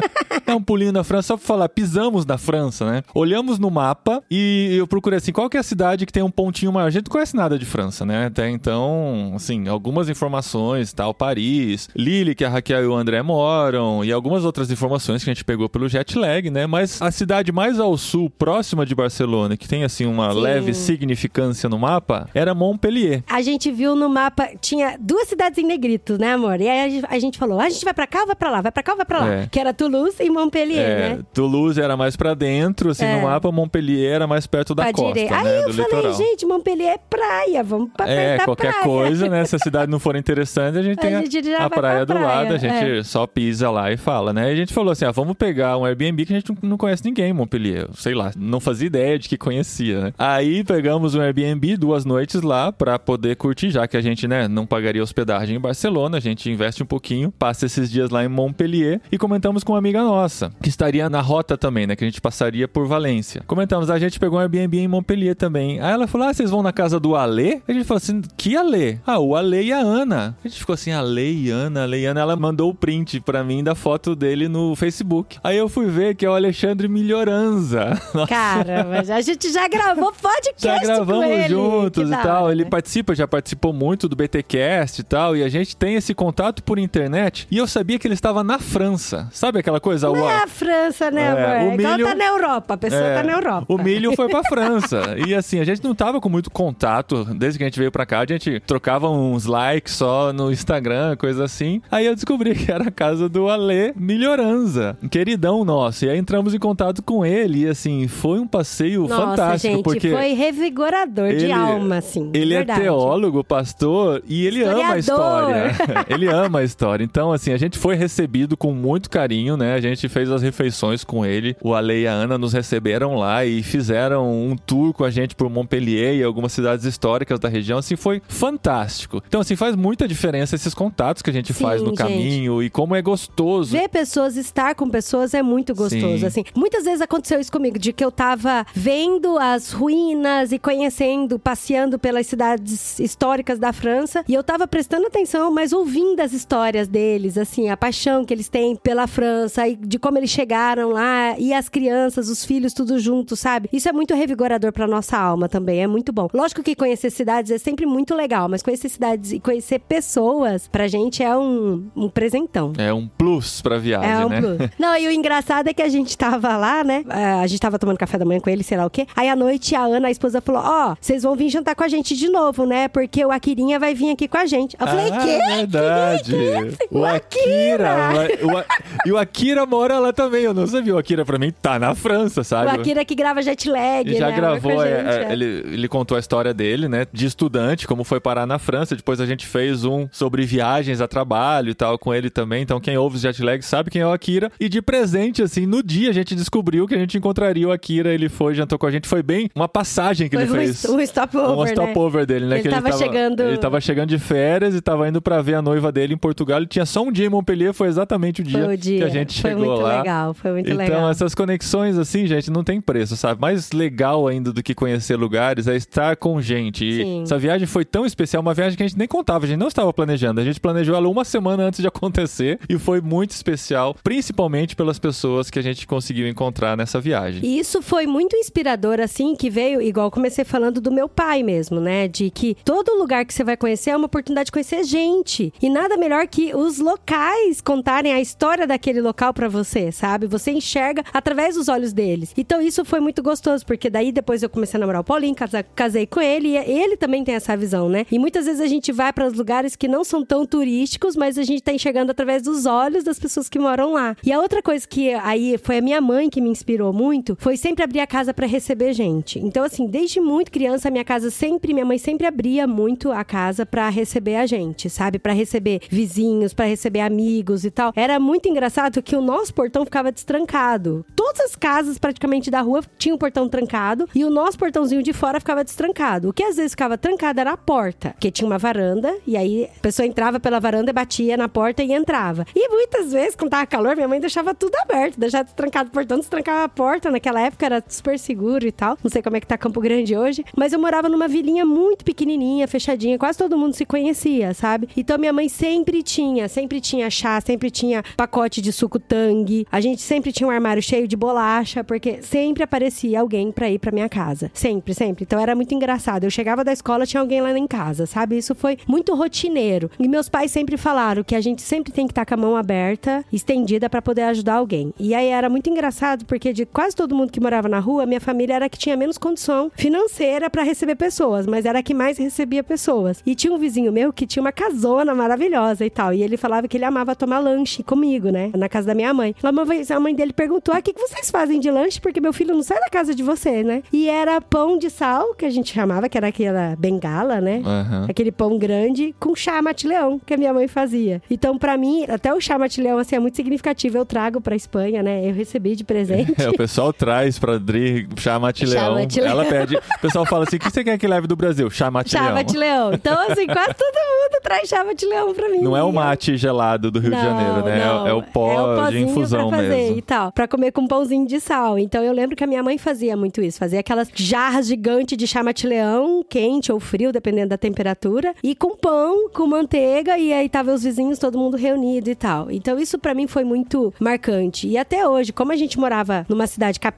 Dá um pulinho na França, só pra falar, pisamos na França, né? Olhamos no mapa e eu procurei assim, qual que é a cidade que tem um pontinho maior? A gente não conhece nada de França, né? Até então, assim, algumas informações, tal, Paris, Lille, que a Raquel e o André moram, e algumas outras informações que a gente pegou pelo jet lag, né? Mas a cidade mais ao sul, próxima de Barcelona, que tem, assim, uma Sim. leve significância no mapa, era Montpellier. A gente viu no mapa, tinha duas cidades em negrito, né, amor? E aí a gente- a gente falou, "Ah, a gente vai pra cá ou vai pra lá? Vai pra cá ou vai pra lá? É. Que era Toulouse e Montpellier, É, né? Toulouse era mais pra dentro, assim, É. no mapa, Montpellier era mais perto da pra costa, direita. Aí né? eu falei, litoral. gente, Montpellier é praia, vamos pra É, perto qualquer praia. coisa, né? Se a cidade não for interessante, a gente A tem a, gente a vai praia pra do praia, lado, a gente é. só pisa lá e fala, né? E a gente falou assim: ah, vamos pegar um Airbnb que a gente não- conhece ninguém Montpellier. Sei lá, não fazia ideia de que conhecia, né? Aí pegamos um Airbnb, duas noites lá, pra poder curtir, já que a gente, né, não pagaria hospedagem em Barcelona, a gente investe um pouquinho, passa esses dias lá em Montpellier e comentamos com uma amiga nossa, que estaria na rota também, né? Que a gente passaria por Valência. Comentamos, a gente pegou um Airbnb em Montpellier também. Aí ela falou: Ah, vocês vão na casa do Alê? A gente falou assim: Que Alê? Ah, o Alê e a Ana. A gente ficou assim: Alê e Ana, Alê e Ana. Ela mandou o print pra mim da foto dele no Facebook. Aí eu fui ver que é o Alexandre Melhoranza. Nossa. Cara, mas a gente já gravou podcast Já gravamos com ele. juntos e tal. hora, Ele né? participa, já participou muito do BTcast e tal. E a gente tem esse contato por internet. E eu sabia que ele estava na França. Sabe aquela coisa? Não o- é a França, né, É, o É igual milho- tá na Europa, a pessoa É, tá na Europa. O milho foi pra França. e assim, a gente não tava com muito contato. Desde que a gente veio pra cá, a gente trocava uns likes só no Instagram, coisa assim. Aí eu descobri que era a casa do Ale Melhoranza, um queridão nosso. E aí entramos em contato com ele. E assim, foi um passeio Nossa, fantástico. gente, porque foi revigorador de ele- alma, assim. ele verdade. é teólogo, pastor, e ele ama a história. Ele ama a história. Então, assim, a gente foi recebido com muito carinho, né? A gente fez as refeições com ele. O Ale e a Ana nos receberam lá e fizeram um tour com a gente por Montpellier e algumas cidades históricas da região. Assim, foi fantástico. Então, assim, faz muita diferença esses contatos que a gente Sim, faz no gente. caminho e como é gostoso. Ver pessoas, estar com pessoas é muito gostoso, Sim. assim. Muitas vezes aconteceu isso comigo, de que eu tava vendo as ruínas e conhecendo, passeando pelas cidades históricas da França, e eu tava prestando atenção, mas ouvindo as histórias deles, assim, a paixão que eles têm pela França e de como eles chegaram lá, e as crianças, os filhos, tudo junto, sabe? Isso é muito revigorador pra nossa alma também, é muito bom. Lógico que conhecer cidades é sempre muito legal, mas conhecer cidades e conhecer pessoas, pra gente é um, um presentão. É um plus pra viagem, É um né? plus. Não, e o engraçado é que a gente tava lá, né? É, A gente tava tomando café da manhã com ele, sei lá o quê. Aí à noite a Ana, a esposa, falou: Ó, vocês vão vir jantar com a gente de novo, né? Porque o Aquirinha vai vir aqui com a gente. Eu falei: ah, quê? verdade. É esse? O O Akira. O E o Akira mora lá também. Eu não sabia. O Akira, pra mim, tá na França, O sabe? Akira que grava jet lag, Ele já né? gravou, é, gente, é, é. ele, ele contou a história dele, né? De estudante, como foi parar na França. Depois a gente fez um sobre viagens a trabalho e tal com ele também. Então quem ouve os jet lag sabe quem é o Akira. E de presente, assim, no dia a gente descobriu que a gente encontraria o Akira. Ele foi, jantou com a gente. Foi bem uma passagem que Foi ele um fez. um stopover, Um né? stopover dele, né? Ele que tava chegando- Ele tava chegando de férias e tava indo pra ver a noiva dele em Portugal. Ele tinha só um dia em Montpellier, foi exatamente o dia, Foi o dia. que a gente foi chegou muito lá. legal, foi muito então, legal. essas conexões, assim, gente, não tem preço, sabe? Mais legal ainda do que conhecer lugares é estar com gente. E Sim. essa viagem foi tão especial, uma viagem que a gente nem contava, a gente não estava planejando. A gente planejou ela uma semana antes de acontecer e foi muito especial, principalmente pelas pessoas que a gente conseguiu encontrar nessa viagem. E isso foi muito inspirador, assim, que veio, igual comecei falando do meu pai mesmo, né? De que todo lugar que você vai conhecer é uma oportunidade de conhecer gente. E nada melhor que os locais contarem a história daquele local pra você, sabe? Você enxerga através dos olhos deles. Então isso foi muito gostoso, porque daí depois eu comecei a namorar o Paulinho, casei com ele, e ele também tem essa visão, né? E muitas vezes a gente vai para os lugares que não são tão turísticos, mas a gente tá enxergando através dos olhos das pessoas que moram lá. E a outra coisa que aí foi a minha mãe que me inspirou muito, foi sempre abrir a casa para receber gente. Então assim, desde muito criança, minha casa sempre, minha mãe sempre abria muito a casa para receber a gente, sabe? Para receber vizinhos, para receber amigos e tal. Era muito engraçado que o nosso portão ficava destrancado. Todas as casas praticamente da rua tinham o portão trancado e o nosso portãozinho de fora ficava destrancado. O que às vezes ficava trancado era a porta, porque tinha uma varanda e aí a pessoa entrava pela varanda, batia na porta e entrava. E muitas vezes, quando tava calor, minha mãe deixava tudo aberto, deixava trancado o portão, destrancava a porta. Naquela época era super seguro e tal. Não sei como é que tá Campo Grande hoje, mas eu morava numa vilinha muito pequenininha, fechadinha, quase todo mundo se conhecia, sabe? Então minha mãe sempre tinha, sempre tinha chá, sempre tinha pacote de suco tangue. A gente sempre tinha um armário cheio de bolacha, porque sempre aparecia alguém pra ir pra minha casa. Sempre, sempre. Então era muito engraçado. Eu chegava da escola, tinha alguém lá em casa, sabe? Isso foi muito rotineiro. E meus pais sempre falaram que a gente sempre tem que estar com a mão aberta, estendida pra poder ajudar alguém. E aí era muito engraçado, porque de quase todo mundo que morava na rua, minha família era a que tinha menos condição financeira pra receber pessoas, mas era a que mais recebia pessoas. E tinha um vizinho meu que tinha uma casona maravilhosa e tal. E ele falava que ele amava tomar lanche comigo, né? Na casa da minha mãe. Lá uma vez a mãe dele perguntou: ah, o que, vocês fazem de lanche? Porque meu filho não sai da casa de você, né? E era pão de sal, que a gente chamava, que era aquela bengala, né? Aham. Aquele pão grande com chá mate-leão que a minha mãe fazia. Então, pra mim, até o chá mate-leão, assim, é muito significativo. Eu trago pra Espanha, né? Eu recebi de presente. É, o pessoal traz pra Dri chamate leão. mate-leão. Ela pede. O pessoal fala assim: o que você quer que leve do Brasil? Chamate leão. mate-leão. Então, assim, quase todo mundo traz chá mate-leão pra mim. Não é o mate gelado do Rio de Janeiro, né? É- não. É, o pó É o de infusão pra fazer mesmo. E tal, pra comer com pãozinho de sal. Então eu lembro que a minha mãe fazia muito isso. Fazia aquelas jarras gigantes de chamate-leão, quente ou frio, dependendo da temperatura. E com pão, com manteiga. E aí tava os vizinhos, todo mundo reunido e tal. Então isso pra mim foi muito marcante. E até hoje, como a gente morava numa cidade capital,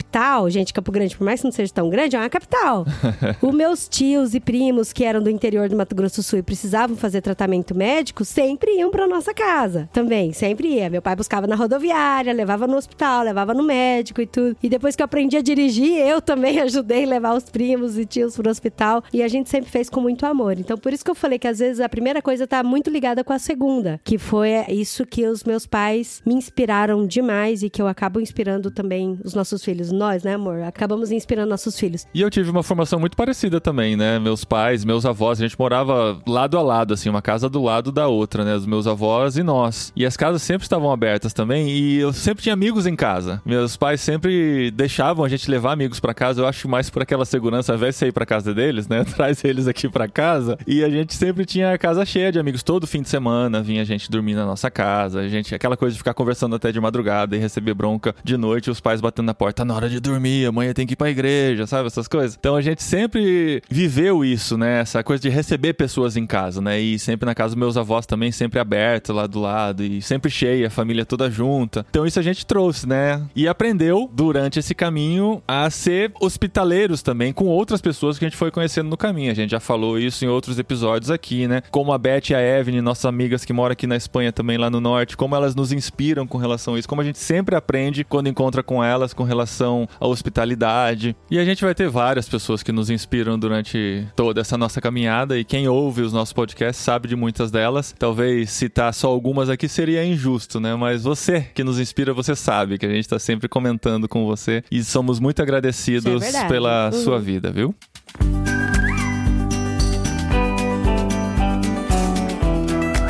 gente, Campo Grande, por mais que não seja tão grande, é uma capital. Os meus tios e primos que eram do interior do Mato Grosso do Sul e precisavam fazer tratamento médico, sempre iam pra nossa casa. Também, sempre ia. Meu pai buscava na rodoviária, levava no hospital, levava no médico e tudo. E depois que eu aprendi a dirigir, eu também ajudei a levar os primos e tios pro hospital. E a gente sempre fez com muito amor. Então, por isso que eu falei que às vezes a primeira coisa tá muito ligada com a segunda, que foi isso que os meus pais me inspiraram demais e que eu acabo inspirando também os nossos filhos. Nós, né, amor? Acabamos inspirando nossos filhos. E eu tive uma formação muito parecida também, né? Meus pais, meus avós, a gente morava lado a lado, assim, uma casa do lado da outra, né? Os meus avós e nós. E as casas sempre estavam abertas também e eu sempre tinha amigos em casa. Meus pais sempre deixavam a gente levar amigos pra casa, eu acho mais por aquela segurança, ao invés de você ir pra casa deles, né? Traz eles aqui pra casa. E a gente sempre tinha a casa cheia de amigos. Todo fim de semana vinha a gente dormir na nossa casa. A gente, aquela coisa de ficar conversando até de madrugada e receber bronca de noite, os pais batendo na porta, na hora de dormir, amanhã tem que ir pra igreja, sabe? Essas coisas. Então a gente sempre viveu isso, né? Essa coisa de receber pessoas em casa, né? E sempre na casa dos meus avós também, sempre aberta lá do lado e sempre cheia, a família toda junta. Então isso a gente trouxe, né? E aprendeu durante esse caminho a ser hospitaleiros também com outras pessoas que a gente foi conhecendo no caminho. A gente já falou isso em outros episódios aqui, né? Como a Beth e a Evelyn, nossas amigas que moram aqui na Espanha também, lá no norte, como elas nos inspiram com relação a isso, como a gente sempre aprende quando encontra com elas com relação à hospitalidade. E a gente vai ter várias pessoas que nos inspiram durante toda essa nossa caminhada e quem ouve os nossos podcasts sabe de muitas delas. Talvez citar só algumas aqui seria injusto, né? Mas você que nos inspira, você sabe que a gente tá sempre comentando com você e somos muito agradecidos é pela Uhum. sua vida, viu?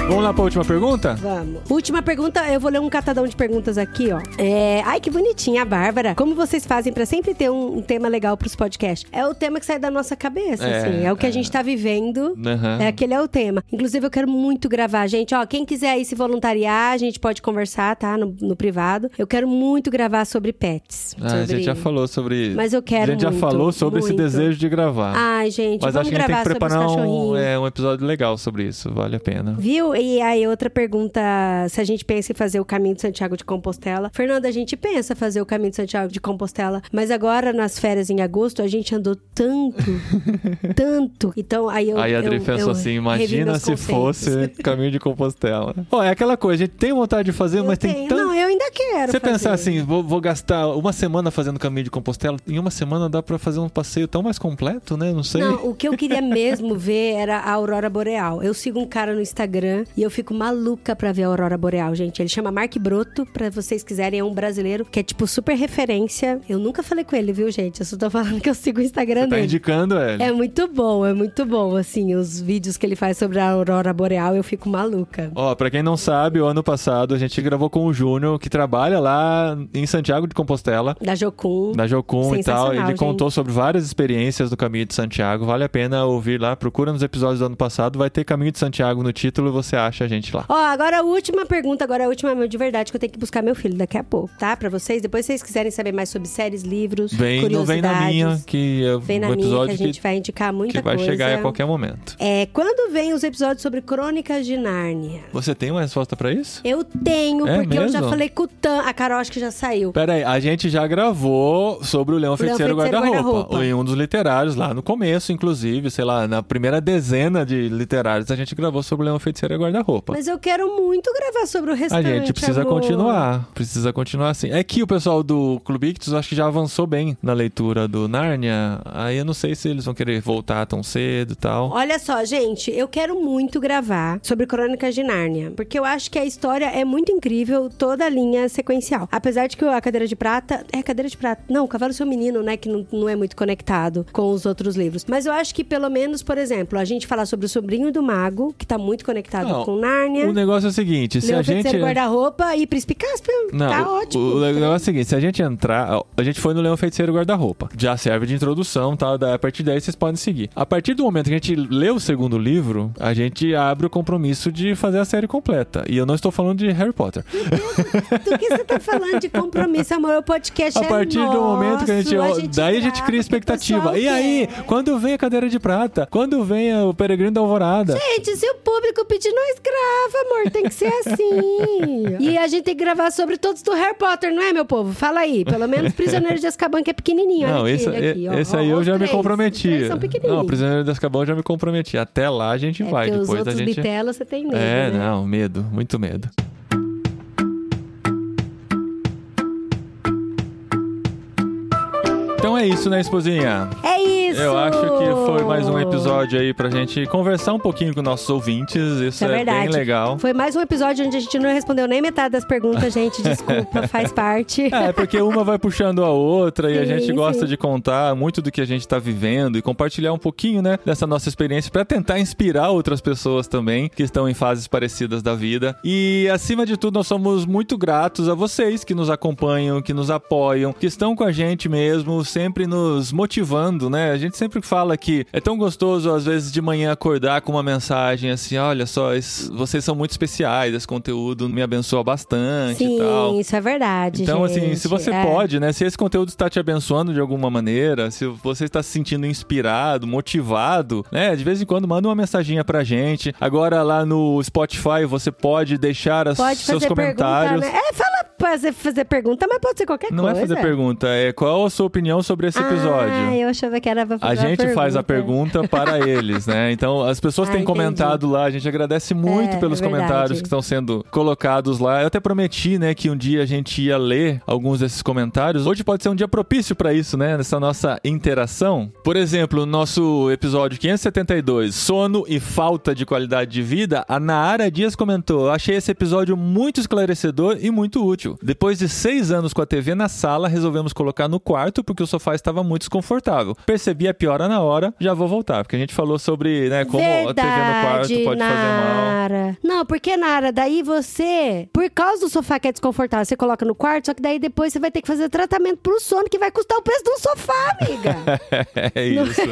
Vamos lá para a última pergunta? Vamos. Última pergunta, eu vou ler um catadão de perguntas aqui, ó. É... Ai, que bonitinha, a Bárbara. Como vocês fazem pra sempre ter um, um tema legal pros podcasts? É o tema que sai da nossa cabeça, É, assim. É o que é. a gente tá vivendo. Aham. É, aquele é o tema. Inclusive, eu quero muito gravar, gente. Ó, quem quiser aí se voluntariar, a gente pode conversar, tá? No, no privado. Eu quero muito gravar sobre pets. Ah, a sobre- gente já falou sobre. Mas eu quero A gente já muito, falou sobre esse muito. desejo de gravar. Ai, gente, Mas vamos acho que a gente tem que os preparar um, é, um episódio legal sobre isso. Vale a pena. Viu? E aí, outra pergunta: se a gente pensa em fazer o caminho de Santiago de Compostela. Fernanda, a gente pensa fazer o caminho de Santiago de Compostela, mas agora nas férias em agosto a gente andou tanto, tanto. Então aí eu. Aí a Adri eu, pensou eu assim: imagina se conceitos. fosse caminho de Compostela. Ó, é aquela coisa, a gente tem vontade de fazer, Eu mas tem tenho. tanto. Quero. Você fazer. pensar assim, vou, vou gastar uma semana fazendo caminho de Compostela, em uma semana dá pra fazer um passeio tão mais completo, né? Não sei. Não, o que eu queria mesmo ver era a Aurora Boreal. Eu sigo um cara no Instagram e eu fico maluca pra ver a Aurora Boreal, gente. Ele chama Mark Broto, pra vocês quiserem, é um brasileiro que é tipo super referência. Eu nunca falei com ele, viu, gente? Eu só tô falando que eu sigo o Instagram Você tá dele. indicando, ele. É muito bom, é muito bom, assim, os vídeos que ele faz sobre a Aurora Boreal, eu fico maluca. Ó, pra quem não sabe, o ano passado a gente gravou com o Júnior, que trabalha lá em Santiago de Compostela. Da Jocum. Da Jocum e tal. Ele Sensacional, contou sobre várias experiências do Caminho de Santiago. Vale a pena ouvir lá. Procura nos episódios do ano passado. Vai ter Caminho de Santiago no título você acha a gente lá. Ó, agora a última pergunta, agora a última meu de verdade, que eu tenho que buscar meu filho daqui a pouco, tá? Pra vocês. Depois, se vocês quiserem saber mais sobre séries, livros, Vem, não vem na curiosidades, minha, que é Vem na um minha, que episódio a gente vai indicar muita que vai coisa. chegar a qualquer momento. É, quando vem os episódios sobre Crônicas de Nárnia? Você tem uma resposta pra isso? Eu tenho, É porque eu já mesmo? falei com o A Carol acho que já saiu. Pera aí, a gente já gravou sobre o Leão Feiticeiro Feiticeiro Guarda-Roupa. Guarda-Roupa. em um dos literários, lá no começo, inclusive, sei lá, na primeira dezena de literários, a gente gravou sobre o Leão Feiticeiro Guarda-Roupa. Mas eu quero muito gravar sobre o A restante. gente precisa amor. continuar. Precisa continuar assim. É que o pessoal do Clube Ictus acho que já avançou bem na leitura do Nárnia. Aí eu não sei se eles vão querer voltar tão cedo e tal. Olha só, gente, eu quero muito gravar sobre Crônicas de Nárnia, porque eu acho que a história é muito incrível, toda a linha sequencial. Apesar de que a Cadeira de Prata. É Cadeira de Prata. Não, o Cavalo Seu Menino, né? Que não, não é muito conectado com os outros livros. Mas eu acho que, pelo menos, por exemplo, a gente falar sobre o Sobrinho do Mago, que tá muito conectado Não, com Nárnia. O negócio é o seguinte: se a gente. Guarda-Roupa e Príncipe Cáspio. Não, tá o- ótimo. O, negócio é o seguinte: se a gente entrar. A gente foi no Leão Feiticeiro Guarda-Roupa. Já serve de introdução, tá? Da- A partir daí vocês podem seguir. A partir do momento que a gente lê o segundo livro, a gente abre o compromisso de fazer a série completa. E eu não estou falando de Harry Potter. Do que você tá falando de compromisso, amor? O podcast A é partir do momento que a gente. nosso, daí a gente cria expectativa. E aí, quer. quando vem a cadeira de prata? Quando vem o Peregrino da Alvorada? Gente, se o público pedir, nós grava, amor. Tem que ser assim. e a gente tem que gravar sobre todos do Harry Potter, não é, meu povo? Fala aí. Pelo menos Prisioneiro de Azkaban, que é pequenininho. Não, esse, aqui, ó. esse Ó, aí eu os já me três. Os comprometi. três são pequenininhos. Não, Prisioneiro das Azkaban eu já me comprometi. Até lá a gente É vai. porque os Depois a outros gente. bitelos você tem medo, É, né? não, medo, muito medo. Então é isso, né, esposinha? É isso! Eu acho que foi mais um episódio aí pra gente conversar um pouquinho com nossos ouvintes. Isso é é, bem legal. Foi mais um episódio onde a gente não respondeu nem metade das perguntas, gente. Desculpa, faz parte. É, porque uma vai puxando a outra e a Sim, gente gosta sim. de contar muito do que a gente tá vivendo e compartilhar um pouquinho, né, dessa nossa experiência pra tentar inspirar outras pessoas também que estão em fases parecidas da vida. E acima de tudo, nós somos muito gratos a vocês que nos acompanham, que nos apoiam, que estão com a gente mesmo, sempre nos motivando, né? A gente sempre fala que é tão gostoso, às vezes, de manhã acordar com uma mensagem assim: olha só, es- vocês são muito especiais, esse conteúdo me abençoa bastante e tal. Sim, isso é verdade. Então, assim, gente. se você É. pode, né? Se esse conteúdo está te abençoando de alguma maneira, se você está se sentindo inspirado, motivado, né? De vez em quando manda uma mensaginha pra gente. Agora lá no Spotify você pode deixar as- Pode seus comentários. pergunta, né? É, fala fazer, fazer pergunta, mas pode ser qualquer Não coisa. é fazer pergunta, é qual a sua opinião sobre esse episódio. Ah, eu achava que era pra A fazer uma gente faz a pergunta para eles, né? Então, as pessoas Ah, têm entendi. comentado lá, a gente agradece muito É, pelos é comentários que estão sendo colocados lá. Eu até prometi, né, que um dia a gente ia ler alguns desses comentários. Hoje pode ser um dia propício para isso, né? Nessa nossa interação. Por exemplo, nosso episódio 572, sono e falta de qualidade de vida, a Naara Dias comentou: "Achei esse episódio muito esclarecedor e muito útil. Depois de seis anos com a TV na sala, resolvemos colocar no quarto porque o sofá estava muito desconfortável. Percebi a piora na hora, já vou voltar, porque a gente falou sobre, né, como a TV no quarto Verdade, pode fazer mal. Nara. Não, porque, Nara, daí você, por causa do sofá que é desconfortável, você coloca no quarto, só que daí depois você vai ter que fazer tratamento pro sono, que vai custar o preço de um sofá, amiga. é isso.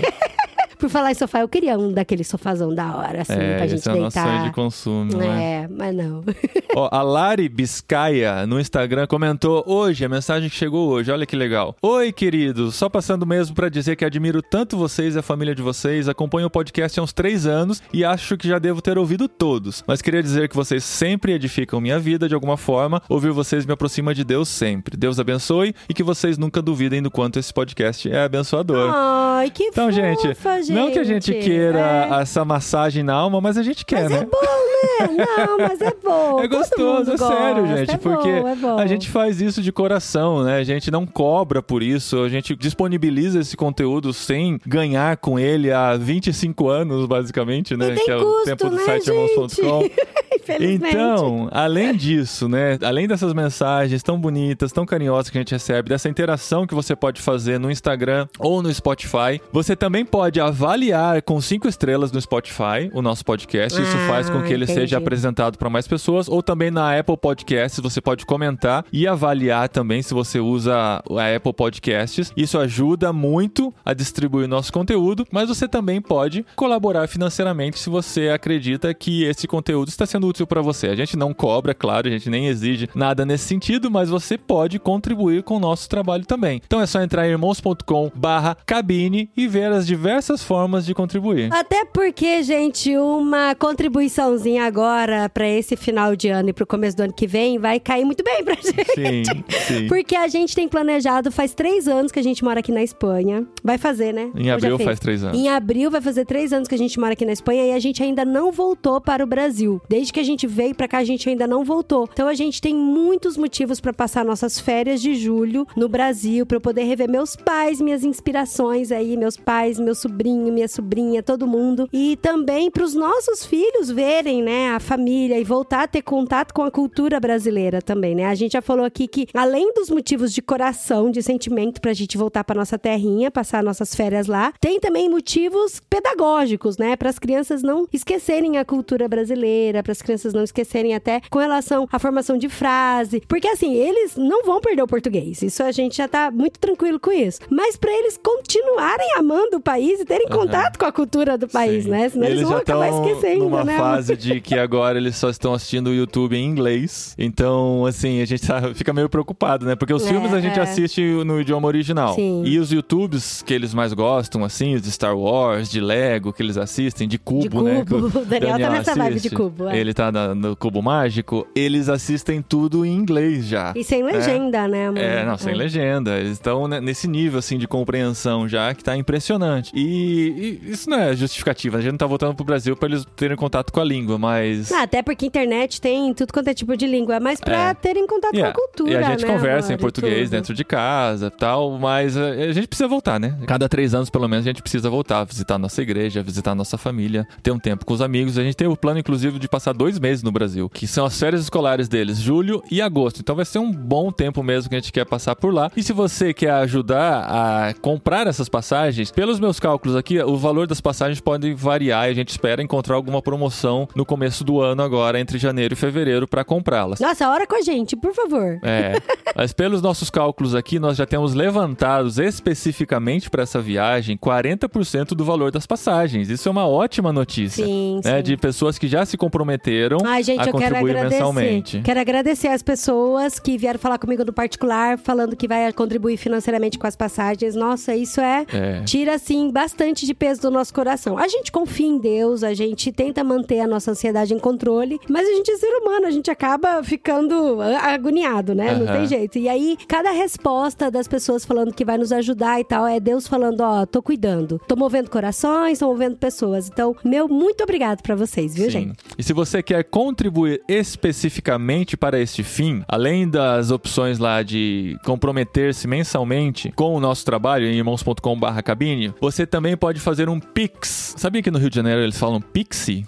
Por falar em sofá, eu queria um daquele sofazão da hora, assim, é, pra gente esse é o nosso sonho deitar. de consumo, né? É, mas não. Ó, a Lari Biscaia no Instagram comentou hoje, a mensagem que chegou hoje, olha que legal. Oi, queridos, só passando mesmo pra dizer que admiro tanto vocês e a família de vocês, acompanho o podcast há uns três anos e acho que já devo ter ouvido todos. Mas queria dizer que vocês sempre edificam minha vida de alguma forma, ouvir vocês me aproxima de Deus sempre. Deus abençoe e que vocês nunca duvidem do quanto esse podcast é abençoador. Ai, que Então, gente, fofa, gente. não que a gente queira É. essa massagem na alma, mas a gente quer, Mas né? é bom, né? Não, mas é bom. É gostoso, é sério, gosta. gente, É porque bom, é bom. a gente faz isso de coração, né? A gente não cobra por isso, a gente disponibiliza esse conteúdo sem ganhar com ele há 25 anos, basicamente, né? E que é o custo, tempo do né, site irmãos.com. Infelizmente. Então, além disso, né? Além dessas mensagens tão bonitas, tão carinhosas que a gente recebe, dessa interação que você pode fazer no Instagram ou no Spotify, você também pode avaliar com cinco estrelas no Spotify o nosso podcast. Isso Ah, faz com que ele entendi. seja apresentado para mais pessoas. Ou também na Apple Podcasts, você pode comentar e avaliar também se você usa a Apple Podcasts. Isso ajuda muito a distribuir nosso conteúdo, mas você também pode colaborar financeiramente se você acredita que esse conteúdo está sendo útil para você. A gente não cobra, claro, a gente nem exige nada nesse sentido, mas você pode contribuir com o nosso trabalho também. Então é só entrar em irmãos.com barra cabine e ver as diversas formas de contribuir. Até porque, gente, uma contribuiçãozinha agora pra esse final de ano e pro começo do ano que vem vai cair muito bem pra gente. Sim, sim. Porque a gente tem planejado, faz três anos que a gente mora aqui na Espanha. Vai fazer, né? Em abril faz três anos. Em abril vai fazer três anos que a gente mora aqui na Espanha e a gente ainda não voltou para o Brasil. Desde que a gente veio pra cá, a gente ainda não voltou. Então a gente tem muitos motivos pra passar nossas férias de julho no Brasil, pra eu poder rever meus pais, minhas inspirações aí, meus pais, meu sobrinho, minha sobrinha, todo mundo. E também pros nossos filhos verem, né, a família e voltar a ter contato com a cultura brasileira também, né? A gente já falou aqui que além dos motivos de coração, de sentimento pra gente voltar pra nossa terrinha, passar nossas férias lá, tem também motivos pedagógicos, né, para as crianças não esquecerem a cultura brasileira, para as crianças não esquecerem até com relação à formação de frase, porque assim, eles não vão perder o português. Isso a gente já tá muito tranquilo com isso. Mas pra eles continuarem amando o país e terem Aham. contato com a cultura do país, Sim. né? Senão eles, vão já acabar esquecendo, numa né? fase de que agora eles só estão assistindo o YouTube em inglês. Então, assim, a gente tá- fica meio preocupado, né? Porque os É, filmes a gente é. assiste no idioma original. Sim. E os YouTubes que eles mais gostam, assim, os de Star Wars, de Lego, que eles assistem, de Cubo, De né? cubo. que O Daniel tá nessa vibe de assiste. cubo, é. Ele tá na- no Cubo Mágico. Eles assistem tudo em inglês já. E sem legenda, né, amor? É, não, sem legenda. Eles estão nesse nível, assim, de compreensão já, que tá impressionante. E, e isso não é justificativa. A gente não tá voltando pro Brasil pra eles terem contato com a língua, mas... Ah, até porque internet tem tudo quanto é tipo de língua, mas pra É. terem contato Yeah. com a cultura, E a gente né, conversa amor, em português dentro de casa e tal, mas eh, a gente precisa voltar, né? Cada três anos, pelo menos, a gente precisa voltar, visitar a nossa igreja, visitar a nossa família, ter um tempo com os amigos. A gente tem o plano, inclusive, de passar dois dois meses no Brasil, que são as férias escolares deles, julho e agosto. Então vai ser um bom tempo mesmo que a gente quer passar por lá. E se você quer ajudar a comprar essas passagens, pelos meus cálculos aqui, o valor das passagens pode variar e a gente espera encontrar alguma promoção no começo do ano agora, entre janeiro e fevereiro, para comprá-las. Nossa, hora com a gente, por favor. É, mas pelos nossos cálculos aqui, nós já temos levantados especificamente para essa viagem 40% do valor das passagens. Isso é uma ótima notícia. Sim, né, sim. de pessoas que já se comprometeram Ai, gente, a eu quero contribuir agradecer. mensalmente. Quero agradecer as pessoas que vieram falar comigo no particular, falando que vai contribuir financeiramente com as passagens. Nossa, isso é. É. Tira, assim, bastante de peso do nosso coração. A gente confia em Deus, a gente tenta manter a nossa ansiedade em controle, mas a gente é ser humano, a gente acaba ficando agoniado, né? Não Aham. tem jeito. E aí, cada resposta das pessoas falando que vai nos ajudar e tal, é Deus falando: ó, tô cuidando. Tô movendo corações, tô movendo pessoas. Então, meu muito obrigado pra vocês, viu, Sim. gente? E se você quer contribuir especificamente para este fim, além das opções lá de comprometer-se mensalmente com o nosso trabalho em irmãos.com.br cabine, você também pode fazer um Pix. Sabia que no Rio de Janeiro eles falam Pixie?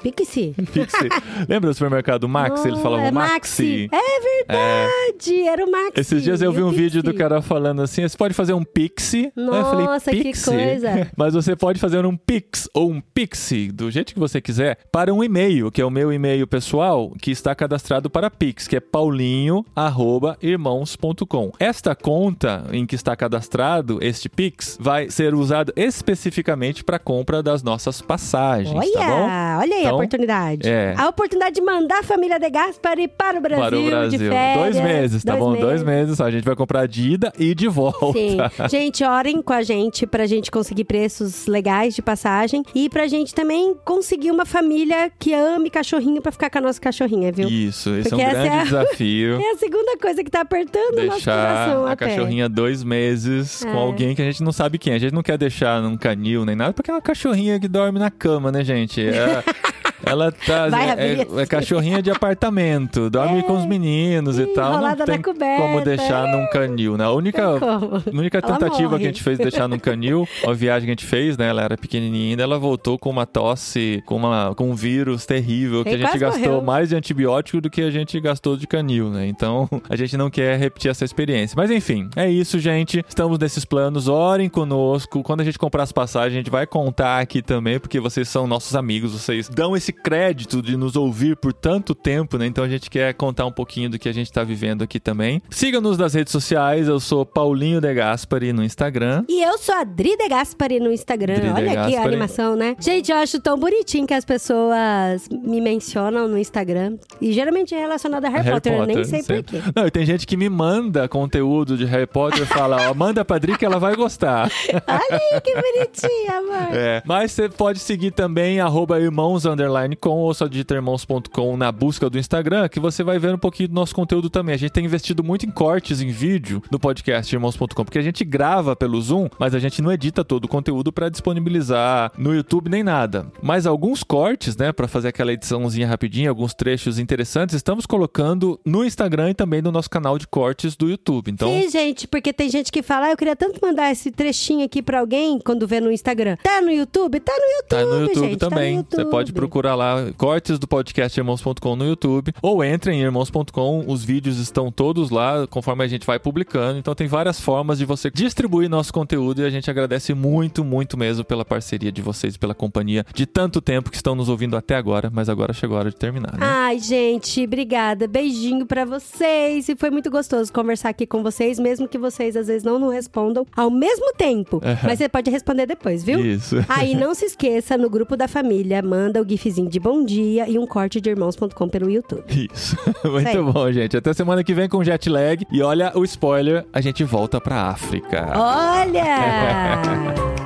Pixie. Lembra do supermercado Max? eles Oh, falavam é Maxi. É verdade, era o Maxi. Esses dias eu vi um vídeo do cara falando assim: você pode fazer um Pixie. Eu falei, Nossa, que Pixie? coisa. Mas você pode fazer um Pix ou um Pixie, do jeito que você quiser, para um e-mail, que é o meu e-mail pessoal, que está cadastrado para Pix, que é paulinho.irmãos.com. Esta conta em que está cadastrado este Pix vai ser usado especificamente para compra das nossas passagens, Olha, tá bom? olha aí a Então, oportunidade. é. A oportunidade de mandar a família de Gaspari para o Brasil, para o Brasil. de férias. Dois meses, tá bom? Dois meses. A gente vai comprar de ida e de volta. Sim. Gente, orem com a gente pra gente conseguir preços legais de passagem e pra gente também conseguir uma família que ame cachorrinho pra ficar com a nossa cachorrinha, viu? Isso, esse Porque é um grande é a- desafio. É a segunda coisa que tá apertando o nosso coração a até. cachorrinha dois meses É. com alguém que a gente não sabe quem. A gente não quer deixar num canil nem nada, porque é uma cachorrinha que dorme na cama, né, gente? É- ela tá. Vai é, é cachorrinha de apartamento, dorme com os meninos e tal. Não tem como deixar num canil, né? A única, a única tentativa que a gente fez de deixar num canil, a viagem que a gente fez, né? Ela era pequenininha ainda, ela voltou com uma tosse, com, uma, com um vírus terrível, que a gente gastou morreu. mais de antibiótico do que a gente gastou de canil, né? Então, a gente não quer repetir essa experiência. Mas enfim, é isso, gente. Estamos nesses planos. Orem conosco. Quando a gente comprar as passagens, a gente vai contar aqui também, porque vocês são nossos amigos, vocês dão esse crédito de nos ouvir por tanto tempo, né? Então a gente quer contar um pouquinho do que a gente tá vivendo aqui também. Siga-nos nas redes sociais. Eu sou Paulinho De Gaspari no Instagram. E eu sou a Dri De Gaspari no Instagram. Dri Olha aqui a animação, né? Gente, eu acho tão bonitinho que as pessoas me mencionam no Instagram. E geralmente é relacionado a Harry, Potter, eu nem sei sempre. porquê. Não, e tem gente que me manda conteúdo de Harry Potter e fala, ó, manda pra Dri que ela vai gostar. Olha aí que bonitinho, amor. É, mas você pode seguir também arroba irmãos underline com ou só digita irmãos.com na busca do Instagram, que você vai ver um pouquinho do nosso conteúdo também. A gente tem investido muito em cortes em vídeo no podcast irmãos.com, porque a gente grava pelo Zoom, mas a gente não edita todo o conteúdo para disponibilizar no YouTube nem nada. Mas alguns cortes, né, para fazer aquela ediçãozinha rapidinha, alguns trechos interessantes, estamos colocando no Instagram e também no nosso canal de cortes do YouTube. Então, Sim, gente, porque tem gente que fala, ah, eu queria tanto mandar esse trechinho aqui pra alguém quando vê no Instagram. Tá no YouTube? Tá no YouTube, Tá no YouTube gente, tá no também. Você YouTube. pode procurar lá cortes do podcast irmãos.com no YouTube ou entre em irmãos.com. Os vídeos estão todos lá conforme a gente vai publicando. Então tem várias formas de você distribuir nosso conteúdo e a gente agradece muito, muito mesmo pela parceria de vocês, pela companhia de tanto tempo que estão nos ouvindo até agora. Mas agora chegou a hora de terminar, né? Ai, gente, obrigada. Beijinho pra vocês. E foi muito gostoso conversar aqui com vocês, mesmo que vocês às vezes não nos respondam ao mesmo tempo. Mas você pode responder depois, viu? Isso. Aí não se esqueça, no grupo da família, manda o gifzinho de bom dia e um corte de irmãos.com pelo YouTube. Isso. Muito Sei. bom, gente. Até semana que vem com jet lag. E olha o spoiler, a gente volta pra África. Olha!